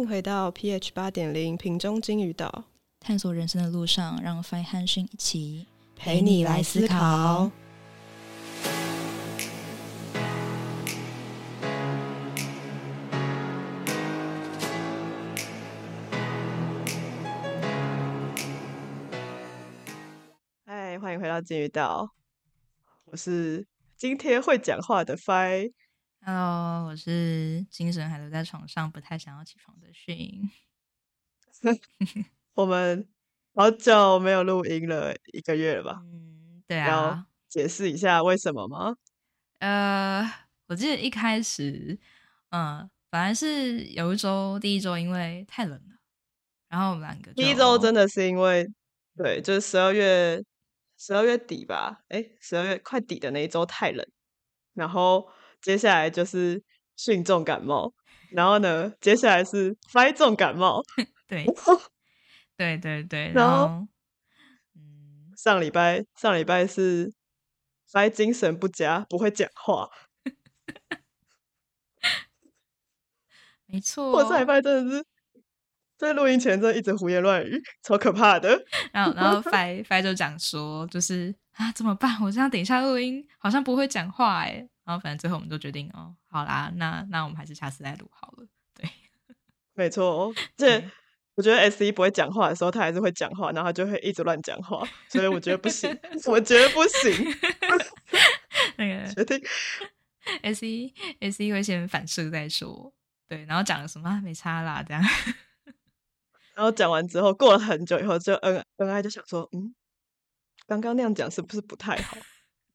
迎回到 pH 八点零瓶中金鱼岛，探索人生的路上，让 Fine 和讯一起陪你来思考。嗨，欢迎回到金鱼岛，我是今天会讲话的 Fine。Hello，我是精神还留在床上，不太想要起床的讯。我们好久没有录音了，一个月了吧？嗯，对啊要啊，解释一下为什么吗？呃，我记得一开始，嗯，本来是有一周，第一周因为太冷了，然后我们两个第一周真的的是因为，对，就是十二月十二月底吧，哎，十二月快底的那一周太冷，然后接下来就是训重感冒，然后呢，接下来是发重感冒，对 对对对，然然后上礼拜上礼拜是发精神不佳，不会讲话，没错，我上礼拜真的是在录音前真的一直胡言乱语，超可怕的。然后，然后 Fi Fi 就讲说，就是啊，怎么办？我这样等一下录音好像不会讲话哎。然后反正最后我们都决定，哦，好啦，那那我们还是下次再录好了。对，没错，这我觉得 S 一不会讲话的时候，他还是会讲话，然后他就会一直乱讲话，所以我觉得不行，我觉得不行，那个决定 S 一 S 一会先反射再说，对，然后讲了什么啊没差啦，这样。然后讲完之后，过了很久以后，就恩恩爱就想说，嗯，刚刚那样讲是不是不太好？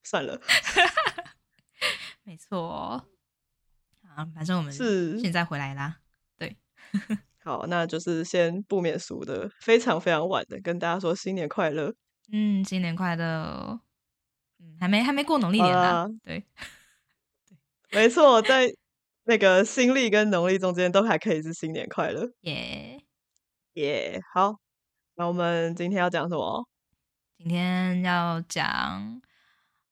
算了，没错。啊，反正我们是现在回来啦。对 好，那就是先不免俗的，非常非常晚的跟大家说新年快乐。嗯，新年快乐。嗯，还没还没过农历年呢、啊 对，没错，在那个新历跟农历中间都还可以是新年快乐，耶、耶、好，那我们今天要讲什么？今天要讲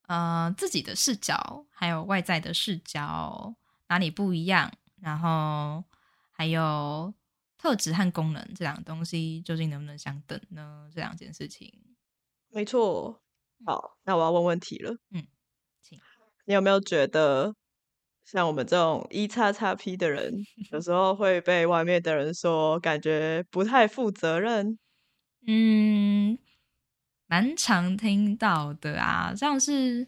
呃自己的视角，还有外在的视角哪里不一样，然后还有特质和功能这两个东西究竟能不能相等呢？这两件事情，没错，好，那我要问问题了。嗯，请你有没有觉得，像我们这种一叉叉 P 的人，有 时候会被外面的人说感觉不太负责任？嗯，蛮常听到的啊，像是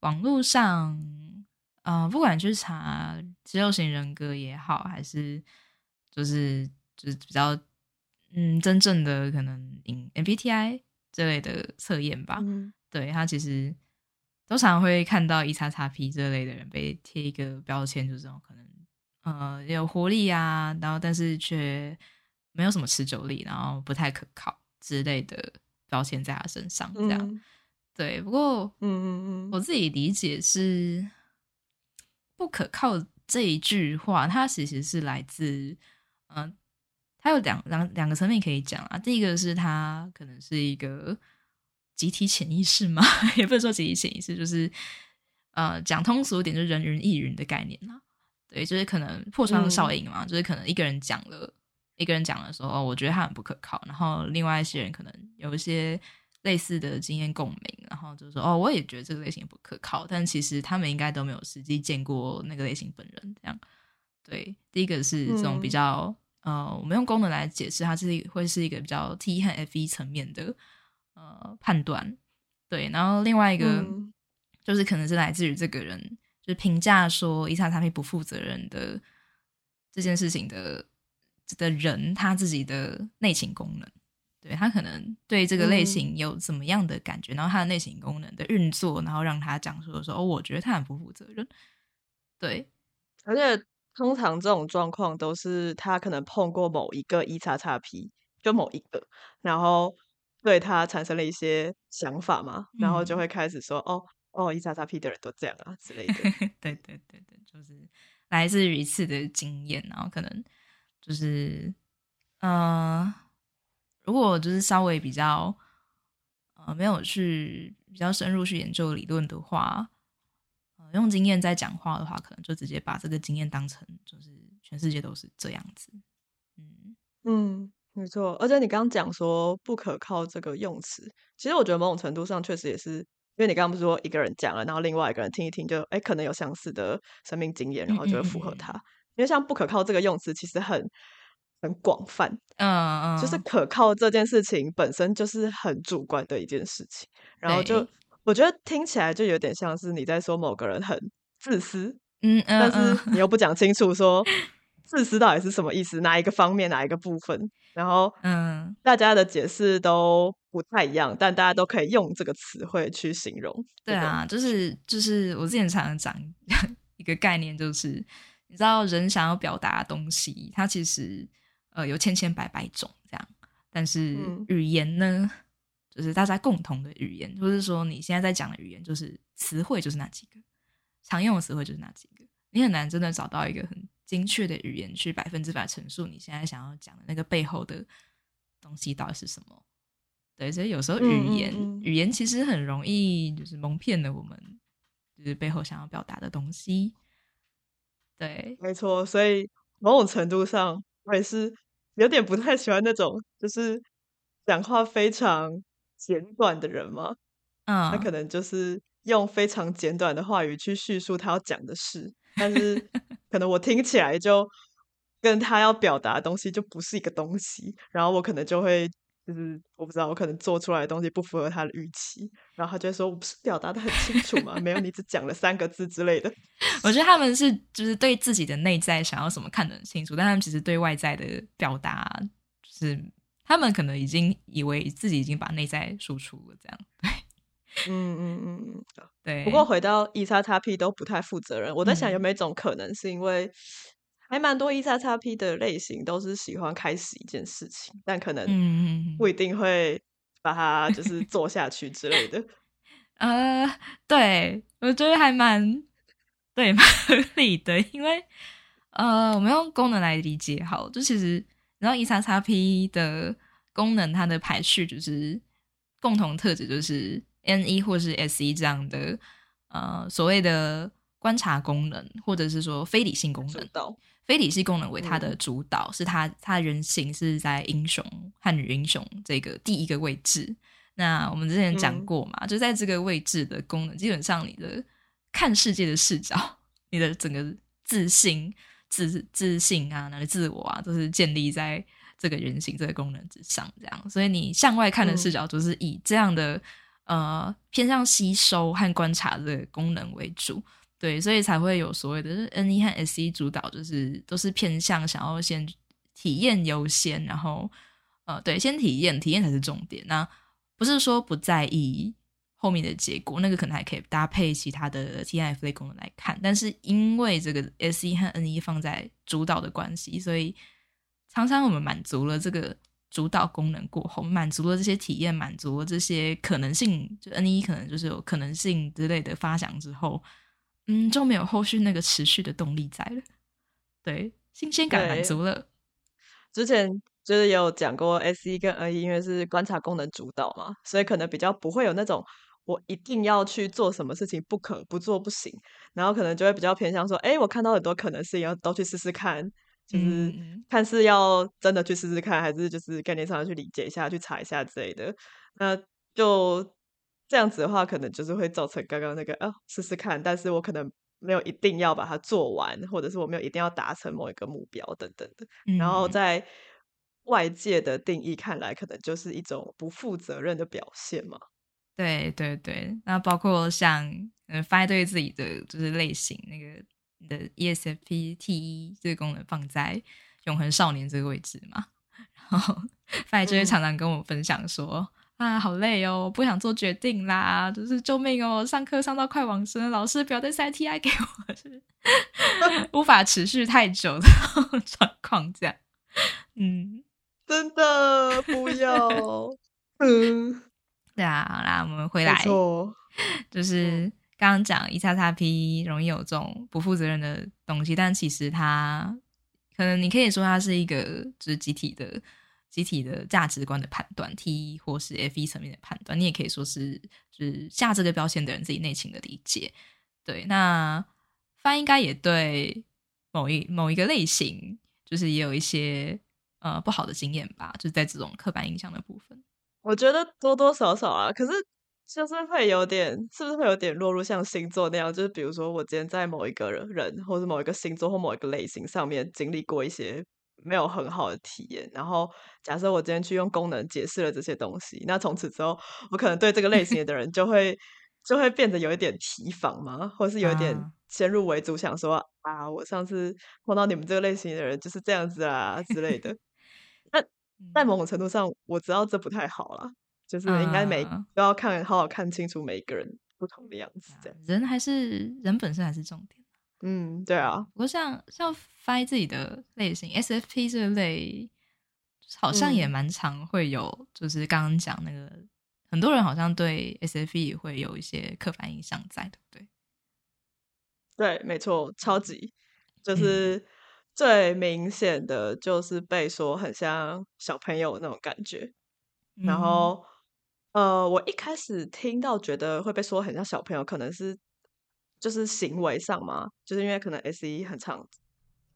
网络上，呃，不管去查肌肉型人格也好，还是就是就是比较嗯真正的可能 MBTI 这类的测验吧，嗯，对他其实都常会看到一叉叉 P 这类的人被贴一个标签，就是这种可能呃有活力啊，然后但是却没有什么持久力，然后不太可靠之类的标签在他身上，这样、嗯对。不过嗯嗯嗯我自己理解是不可靠这一句话，它其实是来自嗯、呃它有两两两个层面可以讲啊。第一个是它可能是一个集体潜意识嘛，也不是说集体潜意识，就是呃讲通俗一点，就是人云亦云的概念啦。对，就是可能破窗效应嘛，就是可能一个人讲了，一个人讲的时候，哦，我觉得他很不可靠，然后另外一些人可能有一些类似的经验共鸣，然后就说哦，我也觉得这个类型不可靠，但其实他们应该都没有实际见过那个类型本人，这样。对，第一个是这种比嗯较、呃，我们用功能来解释，它是一会是一个比较 T 和 F 一层面的呃判断。对，然后另外一个、嗯就是可能是来自于这个人就是评价说一叉叉 P 不负责任的这件事情的的人他自己的内情功能。对他可能对这个类嗯型有怎么样的感觉，然后他的内情功能的运作，然后让他讲说说哦，我觉得他很不负责任。对，而且通常这种状况都是他可能碰过某一个一叉叉 P，就某一个，然后对他产生了一些想法嘛，然后就嗯会开始说哦哦一叉叉 P 的人都这样啊之类的。对对对对，就是来自于一次的经验，然后可能就是呃，如果就是稍微比较呃没有去比较深入去研究理论的话，呃，用经验在讲话的话，可能就直接把这个经验当成就是全世界都是这样子。嗯嗯，没错。而且你刚刚讲说不可靠这个用词，其实我觉得某种程度上确实也是，因为你刚刚不是说一个人讲了，然后另外一个人听一听就，哎，可能有相似的生命经验，然后就会符合他。因为像不可靠这个用词，其实很很广泛，嗯嗯，就是可靠这件事情本身就是很主观的一件事情，然后就我觉得听起来就有点像是你在说某个人很自私，嗯嗯，但是你又不讲清楚说自私到底是什么意思，哪一个方面，哪一个部分，然后嗯，大家的解释都不太一样，但大家都可以用这个词汇去形容。对啊，就是就是我之前常常讲 一个概念，就是。你知道人想要表达的东西，它其实呃有千千百百种这样，但是语言呢，就是大家共同的语言，或是说你现在在讲的语言，就是词汇就是那几个，常用的词汇就是那几个，你很难真的找到一个很精确的语言去百分之百陈述你现在想要讲的那个背后的东西到底是什么。对，所以有时候语言语言其实很容易就是蒙骗了我们，就是背后想要表达的东西。对，没错，所以某种程度上，我也是有点不太喜欢那种就是讲话非常简短的人嘛。嗯，他可能就是用非常简短的话语去叙述他要讲的事，但是 可能我听起来就跟他要表达的东西就不是一个东西，然后我可能就会。就是我不知道，我可能做出来的东西不符合他的预期，然后他就说：“我不是表达的很清楚吗？没有，你只讲了三个字之类的。”我觉得他们是就是对自己的内在想要什么看得很清楚，但他们其实对外在的表达，就是他们可能已经以为自己已经把内在输出了，这样对。嗯嗯嗯嗯，对。不过回到 E 叉叉 P 都不太负责任，我在想有没有一种可能是因为。还蛮多 E 叉叉 P 的类型都是喜欢开始一件事情，但可能不一定会把它就 是做下去之类的。呃，对我觉得还蛮对 蛮合理的，因为呃，我们用功能来理解好，就其实然后 E 叉叉 P 的功能它的排序就是共同特质就是 N 一或是 S 一这样的呃所谓的观察功能，或者是说非理性功能。非体系功能为它的主导，是它它人性是在英雄和女英雄这个第一个位置。那我们之前讲过嘛，就在这个位置的功能，基本上你的看世界的视角，你的整个自信、自自信啊，那个自我啊，都是建立在这个人形这个功能之上。这样，所以你向外看的视角，就是以这样的呃偏向吸收和观察的功能为主。对，所以才会有所谓的 N 一和 S 一主导，就是都是偏向想要先体验优先，然后呃，对，先体验，体验才是重点。那不是说不在意后面的结果，那个可能还可以搭配其他的 T I F 类功能来看。但是因为这个 S 一和 N 一放在主导的关系，所以常常我们满足了这个主导功能过后，满足了这些体验，满足了这些可能性，就 N 一可能就是有可能性之类的发想之后。嗯，就没有后续那个持续的动力在了。对，新鲜感满足了。之前就是有讲过，S 一跟 N 一因为是观察功能主导嘛，所以可能比较不会有那种我一定要去做什么事情不可不做不行，然后可能就会比较偏向说，哎，我看到很多可能性，要都去试试看，就是看是要真的去试试看，还是就是概念上去理解一下，去查一下之类的。那就。这样子的话，可能就是会造成刚刚那个啊，试试看，但是我可能没有一定要把它做完，或者是我没有一定要达成某一个目标等等的。然后在外界的定义看来，可能就是一种不负责任的表现嘛。对对对，那包括像嗯，发对自己的就是类型，那个你的 ESFP T 一这个功能放在永恒少年这个位置嘛，然后发就会常常跟我分享说。啊，好累哦，不想做决定啦，就是救命哦！上课上到快往生，老师不要再塞 TI 给我，是 无法持续太久的 状况，这样。嗯，真的不要。嗯，对啊，好啦，我们回来，就是刚刚讲一叉叉 P 容易有这种不负责任的东西，但其实它可能你可以说它是一个就是集体的。集体的价值观的判断，T 或是 F 一层面的判断，你也可以说是就是下这个标签的人自己内心的理解。对，那发应该也对某一某一个类型，就是也有一些呃不好的经验吧，就是在这种刻板印象的部分。我觉得多多少少啊，可是就是会有点，是不是会有点落入像星座那样？就是比如说，我今天在某一个人，或者某一个星座或某一个类型上面经历过一些没有很好的体验，然后假设我今天去用功能解释了这些东西，那从此之后，我可能对这个类型的人就会就会变得有一点提防嘛，或是有一点先入为主，想说啊，我上次碰到你们这个类型的人就是这样子啊之类的。那在某种程度上，我知道这不太好啦，就是应该每都要看好好看清楚每一个人不同的样子，这样。人还是人本身还是重点。嗯，对啊。不过像像 Fi 自己的类型 SFP 这类，好像也蛮常会有，就是刚刚讲那个很多人好像对 SFP 会有一些刻板印象在，对不对？对，没错，超级就是。最明显的就是被说很像小朋友那种感觉，然后呃，我一开始听到觉得会被说很像小朋友，可能是就是行为上嘛，就是因为可能 S E 很常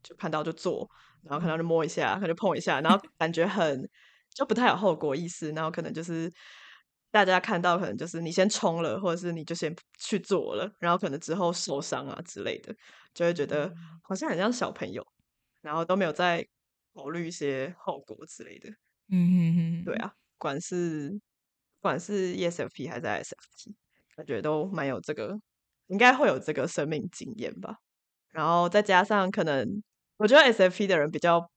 就看到就做，然后看到就摸一下，可能就碰一下，然后 感觉很就不太有后果意识，然后可能就是大家看到可能就是你先冲了，或者是你就先去做了，然后可能之后受伤啊之类的，就会觉得好像很像小朋友。然后都没有再考虑一些后果之类的。嗯哼哼，对啊，管是管是 ESFP 还是 ISFP，感觉都蛮有这个，应该会有这个生命经验吧。然后再加上可能，我觉得 SFP 的人比较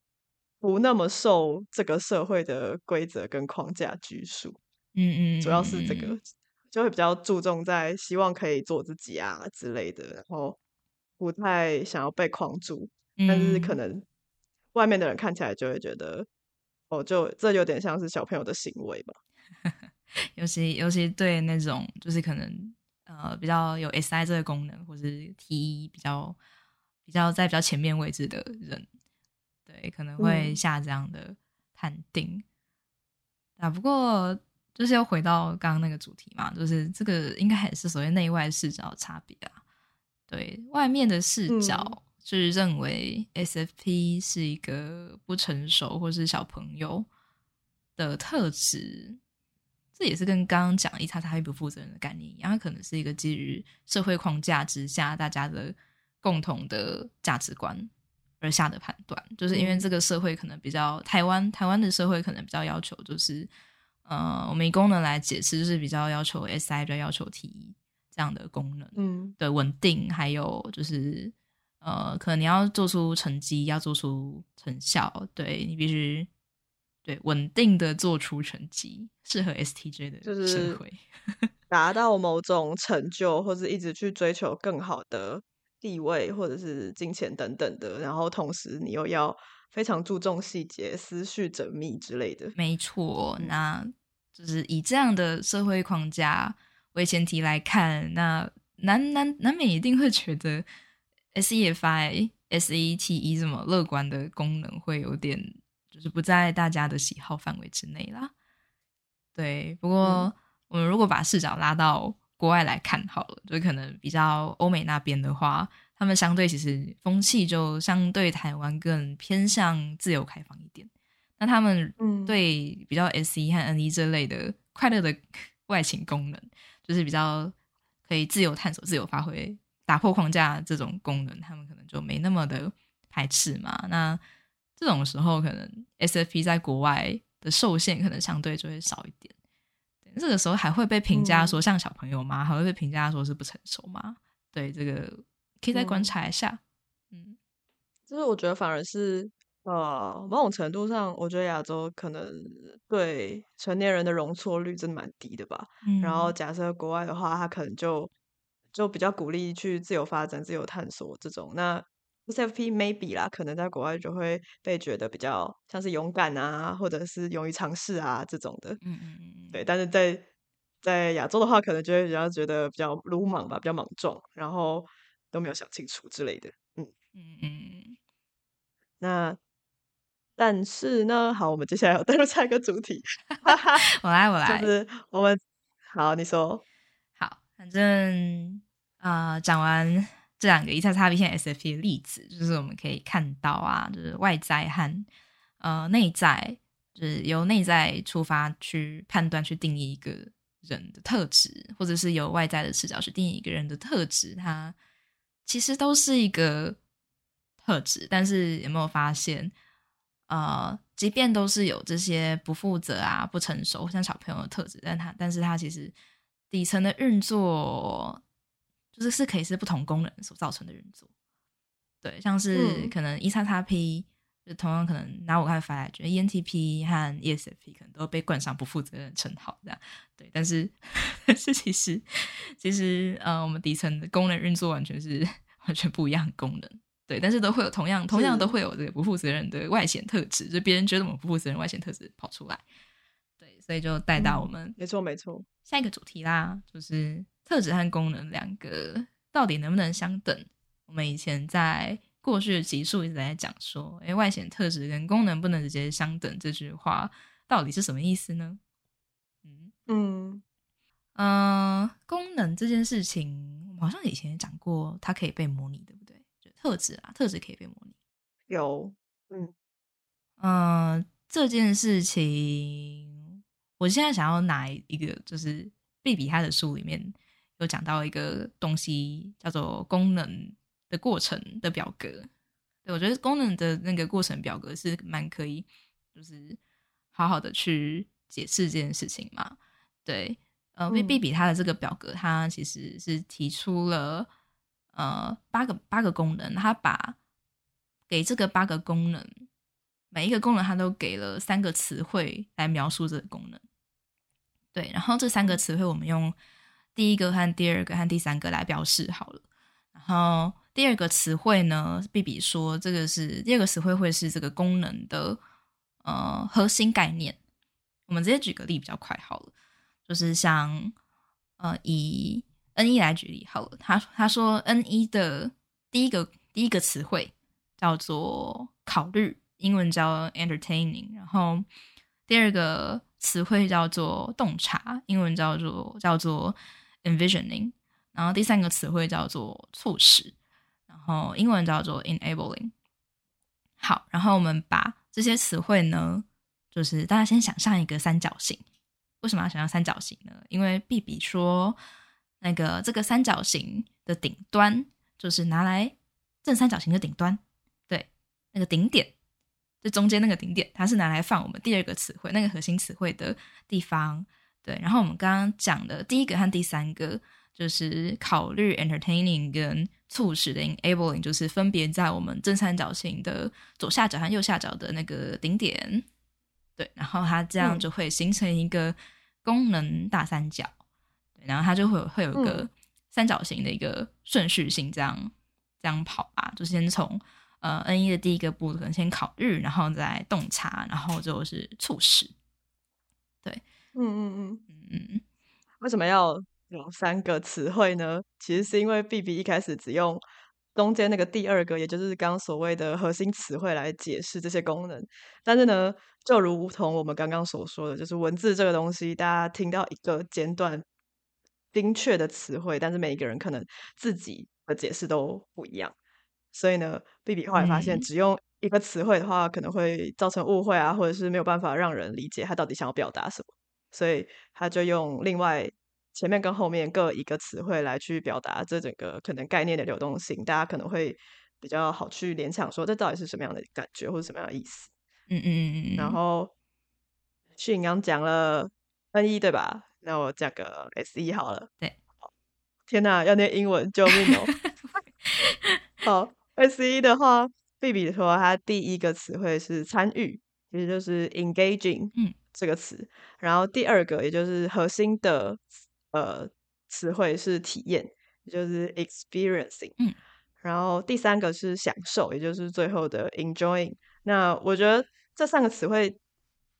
不那么受这个社会的规则跟框架拘束。嗯嗯，主要是这个就会比较注重在希望可以做自己啊之类的，然后不太想要被框住。但是可能外面的人看起来就会觉得，哦，就这有点像是小朋友的行为吧。尤其尤其对那种就是可能呃比较有 SI 这个功能，或是 T 比较比较在比较前面位置的人，对可能会下这样的判定。啊，不过就是要回到刚刚那个主题嘛，就是这个应该还是所谓内外视角的差别啊。对外面的视角。就是认为 SFP 是一个不成熟或是小朋友的特质，这也是跟刚刚讲一叉叉不负责任的概念一样，它可能是一个基于社会框架之下大家的共同的价值观而下的判断，就是因为这个社会可能比较台湾台湾的社会可能比较要求，就是呃，我们以功能来解释，就是比较要求 SI 比较要求 T 这样的功能，嗯，的稳定，还有就是。呃，可能你要做出成绩，要做出成效，对你必须对稳定的做出成绩，适合 STJ 的社会，达到某种成就，或者一直去追求更好的地位，或者是金钱等等的。然后同时你又要非常注重细节、思绪缜密之类的。没错，那就是以这样的社会框架为前提来看，那难难难免一定会觉得。S E F I S E T E 这么乐观的功能会有点，就是不在大家的喜好范围之内啦。对，不过我们如果把视角拉到国外来看好了，就可能比较欧美那边的话，他们相对其实风气就相对台湾更偏向自由开放一点。那他们对比较 S E 和 N E 这类的快乐的 外形功能，就是比较可以自由探索、自由发挥。打破框架这种功能，他们可能就没那么的排斥嘛。那这种时候，可能 SFP 在国外的受限可能相对就会少一点。这个时候还会被评价说像小朋友吗？还会被评价说是不成熟吗？对，这个可以再观察一下。嗯，就是我觉得反而是呃，某种程度上，我觉得亚洲可能对成年人的容错率真的蛮低的吧。然后假设国外的话，他可能就。就比较鼓励去自由发展、自由探索这种。那 SFP maybe 啦，可能在国外就会被觉得比较像是勇敢啊，或者是勇于尝试啊这种的。嗯嗯嗯。对，但是在在亚洲的话，可能就会比较觉得比较鲁莽吧，比较莽撞，然后都没有想清楚之类的。嗯嗯嗯。那但是呢，好，我们接下来要带入下一个主题。我来，我来。就是我们好，你说好。反正啊，讲完这两个一叉叉 B 线 SFP 的例子，就是我们可以看到啊，就是外在和呃内在，就是由内在出发去判断、去定义一个人的特质，或者是由外在的视角去定义一个人的特质，它其实都是一个特质。但是有没有发现，呃，即便都是有这些不负责啊、不成熟像小朋友的特质，但他但是他其实底层的运作，就是是可以是不同功能所造成的运作。对，像是可能一叉叉 P，就同样可能拿我看法来觉得 ENTP 和 ESFP 可能都被冠上不负责任称号这样。对，但是但是其实其实呃，我们底层的功能运作完全是完全不一样的功能。对，但是都会有同样同样都会有这个不负责任的外显特质，就别人觉得我们不负责任外显特质跑出来。对，所以就带到我们没错没错下一个主题啦，就是特质和功能两个到底能不能相等？我们以前在过去的集数一直在讲说，哎，外显特质跟功能不能直接相等，这句话到底是什么意思呢？嗯嗯嗯，功能这件事情，我们好像以前也讲过，它可以被模拟，对不对？就特质啊，特质可以被模拟。有，嗯嗯，这件事情，我现在想要拿一个，就是贝比他的书里面有讲到一个东西，叫做功能。的过程的表格，对我觉得功能的那个过程表格是蛮可以，就是好好的去解释这件事情嘛。对，呃，B B 比他的这个表格，它其实是提出了呃八个八个功能，他把给这个八个功能，每一个功能它都给了三个词汇来描述这个功能。对，然后这三个词汇我们用第一个和第二个和第三个来表示好了，然后。第二个词汇呢，，B B 说这个是第二个词汇会是这个功能的呃核心概念。我们直接举个例比较快好了，就是像呃以 N 一来举例好了，他他说 N 一的第一个第一个词汇叫做考虑，英文叫 entertaining，然后第二个词汇叫做洞察，英文叫做叫做 envisioning，然后第三个词汇叫做促使。然后英文叫做 enabling。好，然后我们把这些词汇呢，就是大家先想象一个三角形。为什么要想象三角形呢？因为 B B 说，那个这个三角形的顶端就是拿来正三角形的顶端，对，那个顶点，这中间那个顶点，它是拿来放我们第二个词汇那个核心词汇的地方。对，然后我们刚刚讲的第一个和第三个。就是考虑 entertaining 跟促使的 enabling，就是分别在我们正三角形的左下角和右下角的那个顶点，对，然后它这样就会形成一个功能大三角，对，然后它就会会有一个三角形的一个顺序性，这样这样跑吧，就先从呃 N 一的第一个步可能先考虑，然后再洞察，然后就是促使，对，嗯嗯嗯嗯嗯，为什么要？有三个词汇呢，其实是因为 B B 一开始只用中间那个第二个，也就是刚刚所谓的核心词汇来解释这些功能。但是呢，就如同我们刚刚所说的，就是文字这个东西，大家听到一个简短精确的词汇，但是每一个人可能自己的解释都不一样。所以呢，B B 后来发现，只用一个词汇的话，可能会造成误会啊，或者是没有办法让人理解他到底想要表达什么。所以他就用另外。前面跟后面各一个词汇来去表达这整个可能概念的流动性，大家可能会比较好去联想说这到底是什么样的感觉或者什么样的意思。嗯嗯嗯嗯。然后迅刚讲了 N 一对吧？那我讲个 S 一好了。对。天哪，要念英文，救命哦！好，S 一的话，比比说它第一个词汇是参与，其实就是 engaging 这个词。然后第二个也就是核心的。呃，词汇是体验，也就是 experiencing。嗯，然后第三个是享受，也就是最后的 enjoying。那我觉得这三个词汇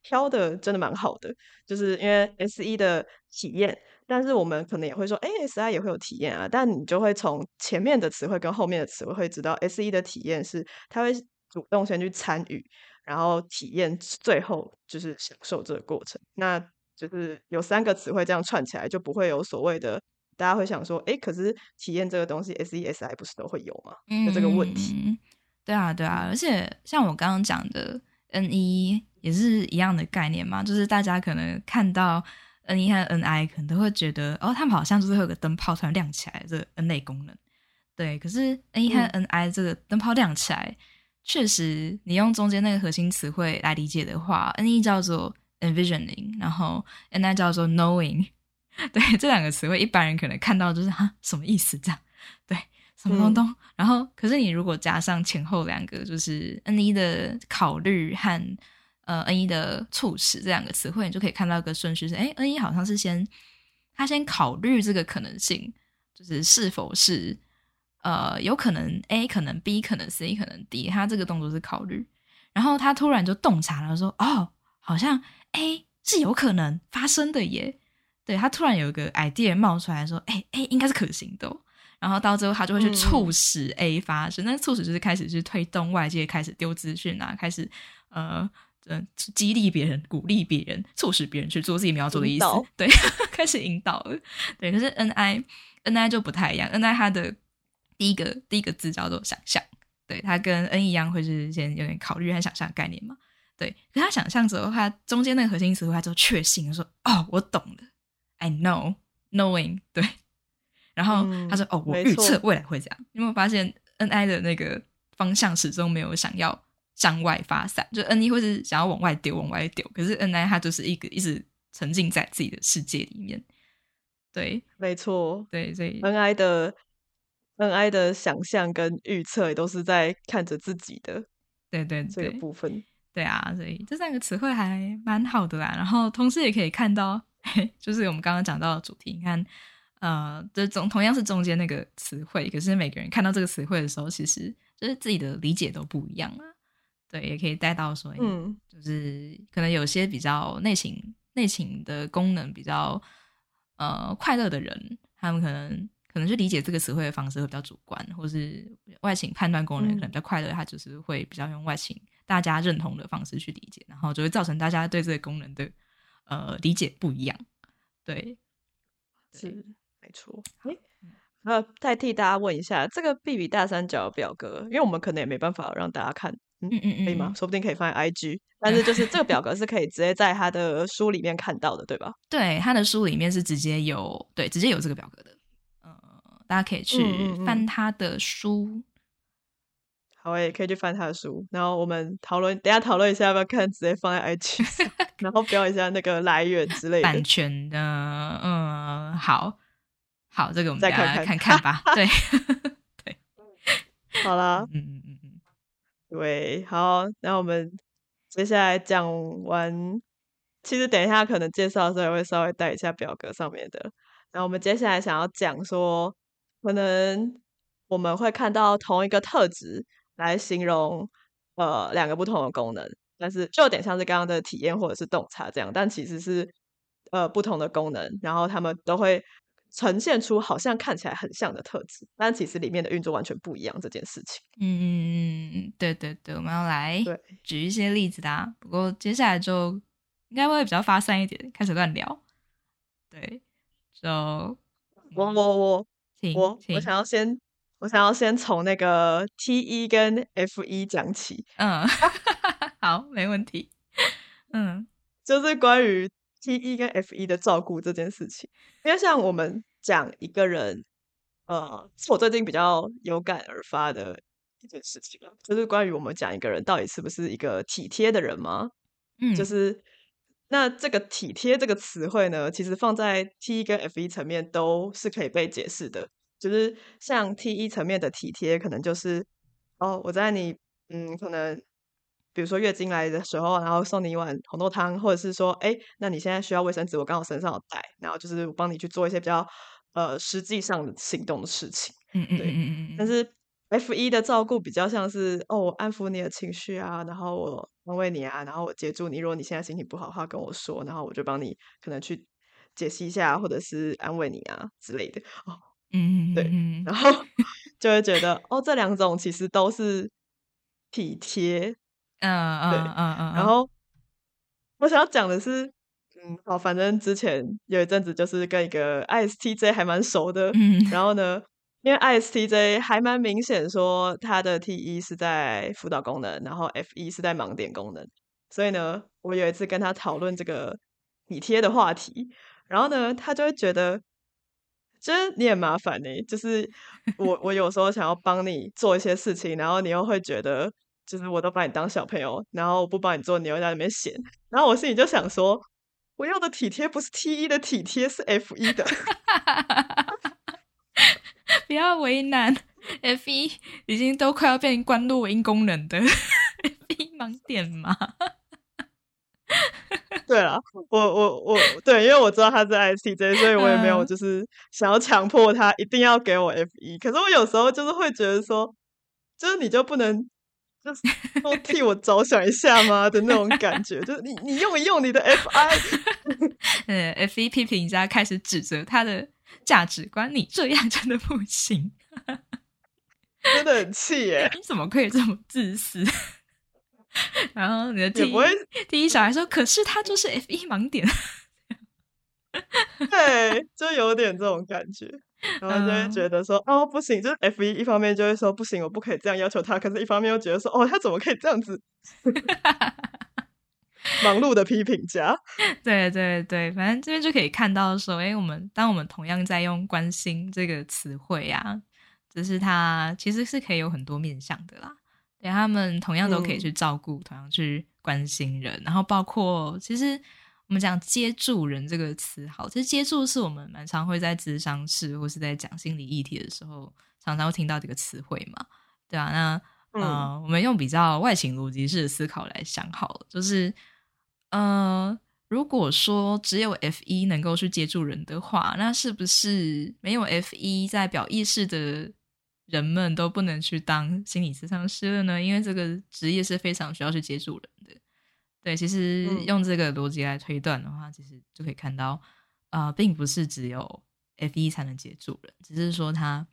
挑的真的蛮好的，就是因为 S 一的体验，但是我们可能也会说，哎，S I 也会有体验啊。但你就会从前面的词汇跟后面的词汇会知道，S 一的体验是他会主动先去参与，然后体验，最后就是享受这个过程。那就是有三个词汇这样串起来，就不会有所谓的大家会想说，哎，可是体验这个东西，S E S I 不是都会有吗？有这个问题。对啊，对啊，而且像我刚刚讲的 N 一也是一样的概念嘛，就是大家可能看到 N 一和 N I，可能都会觉得哦，他们好像就是会有个灯泡突然亮起来，这个 N 类功能。对，可是 N 一和 N I 这个灯泡亮起来，确实你用中间那个核心词汇来理解的话，N 一叫做 envisioning，然后 N I 叫做 knowing。对，这两个词汇一般人可能看到就是哈什么意思这样？对。什么东东？然后，可是你如果加上前后两个，就是 N 一的考虑和呃 N 一的促使这两个词汇，你就可以看到一个顺序是：哎，N 一好像是先他先考虑这个可能性，就是是否是呃有可能 A 可能 B 可能 C 可能 D，他这个动作是考虑，然后他突然就洞察了，说：哦，好像 A 是有可能发生的耶。对他突然有一个 idea 冒出来说：哎，A 应该是可行的。然后到最后，他就会去促使 A 发生。那促使就是开始去推动外界，开始丢资讯啊，开始呃呃激励别人、鼓励别人、促使别人去做自己没要做的意思。对，开始引导了。对，可是 N I N I 就不太一样。N I 他的第一个第一个字叫做想象，对，它跟 N 一样，会是先有点考虑和想象概念嘛。对，可他想象之后，他中间那个核心词汇，他就确信说：“哦，我懂了，I know knowing。”对。然后他说：“哦，我预测未来会这样。有没有发现 N I 的那个方向始终没有想要向外发散？就 N 一会是想要往外丢，往外丢。可是 N I 他就是一个一直沉浸在自己的世界里面。对，没错，对，所以 N I 的 N I 的想象跟预测也都是在看着自己的。对对，这个部分，对啊，所以这三个词汇还蛮好的啦。然后同时也可以看到，就是我们刚刚讲到的主题，你看。”呃，这总同样是中间那个词汇，可是每个人看到这个词汇的时候，其实就是自己的理解都不一样啊。对，也可以带到说，嗯，就是可能有些比较内情内情的功能比较呃快乐的人，他们可能可能去理解这个词汇的方式会比较主观，或是外形判断功能可能比较快乐，他就是会比较用外形大家认同的方式去理解，然后就会造成大家对这个功能的呃理解不一样。对，是。没错，哎，呃，代替大家问一下，这个 B 比大三角表格，因为我们可能也没办法让大家看，嗯嗯嗯，可以吗？说不定可以放在 IG，但是就是这个表 格是可以直接在他的书里面看到的，对吧？对，他的书里面是直接有，对，直接有这个表格的，呃，大家可以去翻他的书，好，也可以去翻他的书，然后我们讨论，等下讨论一下要不要看，直接放在 IG，然后标一下那个来源之类的，版权的，嗯，好。好，这个我们再看看看吧。对，对，好了，嗯嗯嗯嗯，对，好，那我们接下来讲完，其实等一下可能介绍的时候也会稍微带一下表格上面的。然后我们接下来想要讲说，可能我们会看到同一个特质来形容呃两个不同的功能，但是就有点像是刚刚的体验或者是洞察这样，但其实是呃不同的功能，然后他们都会。呈现出好像看起来很像的特质，但其实里面的运作完全不一样。这件事情，嗯嗯嗯，对对对，我们要来举一些例子的。不过接下来就应该会比较发散一点，开始乱聊。对，就我我我我我想要先我想要先从那个 T 一跟 F 一讲起。嗯，好，没问题。嗯，就是关于。T 一跟 F 一的照顾这件事情，因为像我们讲一个人，呃，是我最近比较有感而发的一件事情了，就是关于我们讲一个人到底是不是一个体贴的人吗？嗯，就是那这个体贴这个词汇呢，其实放在 T 一跟 F 一层面都是可以被解释的，就是像 T 一层面的体贴，可能就是哦，我在你嗯，可能。比如说月经来的时候，然后送你一碗红豆汤，或者是说，哎，那你现在需要卫生纸，我刚好身上有带，然后就是我帮你去做一些比较呃实际上的行动的事情。嗯嗯嗯嗯。但是 F 一的照顾比较像是哦，我安抚你的情绪啊，然后我安慰你啊，然后我接住你。如果你现在心情不好的话，跟我说，然后我就帮你可能去解析一下，或者是安慰你啊之类的。哦，嗯嗯对，然后 就会觉得哦，这两种其实都是体贴。嗯嗯嗯嗯，然后我想要讲的是，嗯，好，反正之前有一阵子就是跟一个 ISTJ 还蛮熟的，嗯，然后呢，因为 ISTJ 还蛮明显说他的 T 一是在辅导功能，然后 F 一是在盲点功能，所以呢，我有一次跟他讨论这个体贴的话题，然后呢，他就会觉得，就是你很麻烦呢、就是我我有时候想要帮你做一些事情，然后你又会觉得，就是我都把你当小朋友，然后我不帮你做，你又在那边嫌，然后我心里就想说，我要的体贴不是 T 一的体贴，是 F 一的。不要为难，F 一已经都快要变关录音功能的。F 一盲点嘛。对了，我我我对，因为我知道他是 ISTJ，所以我也没有嗯。就是想要强迫他一定要给我 F 一。可是我有时候就是会觉得说，就是你就不能就是多替我着想一下吗？的那种感觉，就是你你用一用你的 FI，呃，F 一批评家开始指责他的价值观，你这样真的不行，真的很气耶，你怎么可以这么自私？然后你的也第一不会第一小孩说，可是他就是 F 一盲点。对，就有点这种感觉。然后就会嗯觉得说，哦，不行，就是 F 一一方面就会说不行，我不可以这样要求他，可是一方面又觉得说，哦，他怎么可以这样子？忙碌的批评家，对对对，反正这边就可以看到说，哎，我们当我们同样在用“关心”这个词汇啊，只是它其实是可以有很多面向的啦。对他们同样都可以嗯。去照顾，同样去关心人，然后包括其实我们讲接住人这个词，好，其实接住是我们蛮常会在咨商室或是在讲心理议题的时候，常常会听到这个词汇嘛，对啊，那嗯。呃，我们用比较外形逻辑式的思考来想好了，就是呃，如果说只有 F 一能够去接住人的话，那是不是没有 F 一在表意识的人们都不能去当心理咨商师了呢？因为这个职业是非常需要去接住人的。对，其实嗯用这个逻辑来推断的话，其实就可以看到，呃，并不是只有 F 一才能接住人，只是说他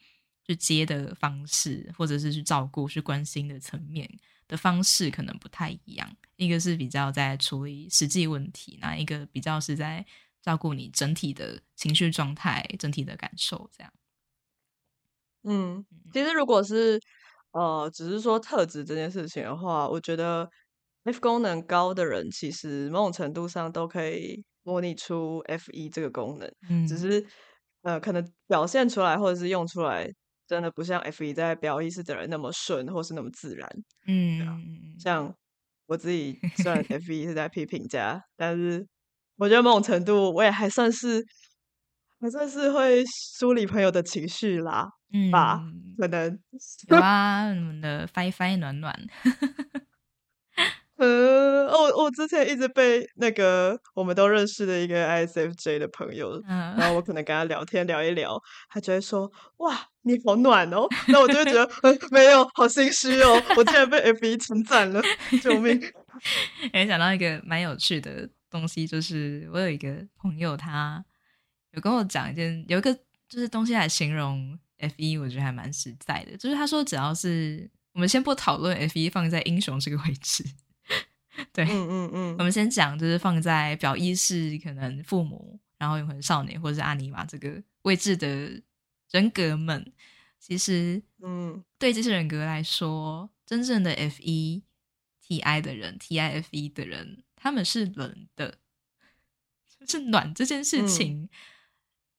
去接的方式，或者是去照顾、去关心的层面的方式可能不太一样。一个是比较在处理实际问题，那一个比较是在照顾你整体的情绪状态、整体的感受，这样。嗯，其实如果是呃，只是说特质这件事情的话，我觉得 F 功能高的人，其实某种程度上都可以模拟出 F 一这个功能，嗯，只是呃，可能表现出来或者是用出来，真的不像 F 一在表意识的人那么顺，或是那么自然。嗯，像我自己 虽然 F 一是在批评家，但是我觉得某种程度我也还算是还算是会梳理朋友的情绪啦，嗯吧，嗯，可能。有啊，我们的翻翻暖暖，呃，我我之前一直被那个我们都认识的一个 ISFJ 的朋友，嗯然嗯，后我可能跟他聊天聊一聊，他就会说：“哇，你好暖哦。”那我就会觉得，呃，没有，好心虚哦，我竟然被 F 一称赞了，救命！也想到一个蛮有趣的东西，就是我有一个朋友，他有跟我讲一件，有一个就是东西来形容 F 一，我觉得还蛮实在的，就是他说只要是我们先不讨论 F 一放在英雄这个位置，对，嗯嗯嗯我嗯们先讲就是放在表一是可能父母，然后永恒少年或者是阿尼玛这个位置的人格们，其实嗯对这些人格来说，真正的 F E T I 的人，T I F E 的人，他们是冷的，就是暖这件事嗯情、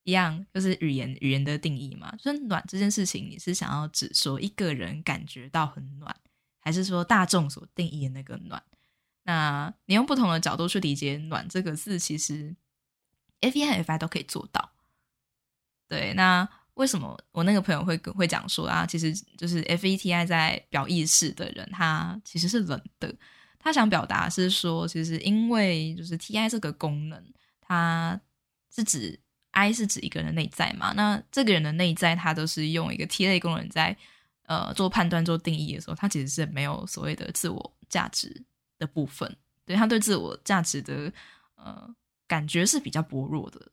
一样，就是语言语言的定义嘛。就是暖这件事情，你是想要只说一个人感觉到很暖，还是说大众所定义的那个暖？那你用不同的角度去理解“暖”这个字，其实 F 一和 FI 都可以做到。对，那为什么我那个朋友会会讲说啊？其实就是 F E T I 在表意识的人，他其实是冷的。他想表达是说，其实因为就是 T I 这个功能，它是指 I 是指一个人内在嘛？那这个人的内在，他都是用一个 T 类功能在呃做判断、做定义的时候，他其实是没有所谓的自我价值的部分。对他对自我价值的呃感觉是比较薄弱的，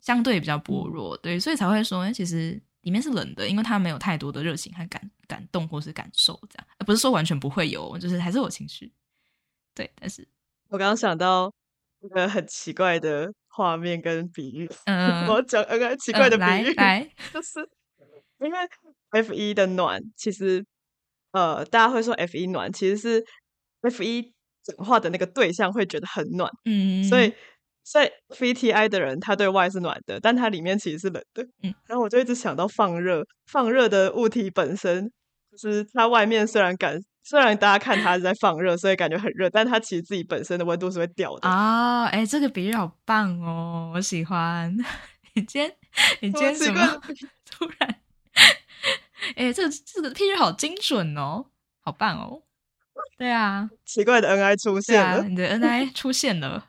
相对比较薄弱，对，所以才会说，哎，其实里面是冷的，因为他没有太多的热情和感感动或是感受，这样，而不是说完全不会有，就是还是有情绪，对，但是，我刚刚想到一个很奇怪的画面跟比喻，嗯、我要讲一个奇怪的比喻，来，就是因为 F 一的暖，其实呃，大家会说 F 一暖，其实是 F 一讲话的那个对象会觉得很暖，嗯，所以所以 VTI 的人他对外是暖的，但他里面其实是冷的。嗯，然后我就一直想到放热，放热的物体本身就是它外面虽然感虽然大家看它是在放热，所以感觉很热，但它其实自己本身的温度是会掉的。啊，哎，这个比喻好棒哦，我喜欢。你今天你今天怎么突然？哎，这个这个譬喻好精准哦，好棒哦。对啊，奇怪的 NI 出现了，你的 NI 出现了，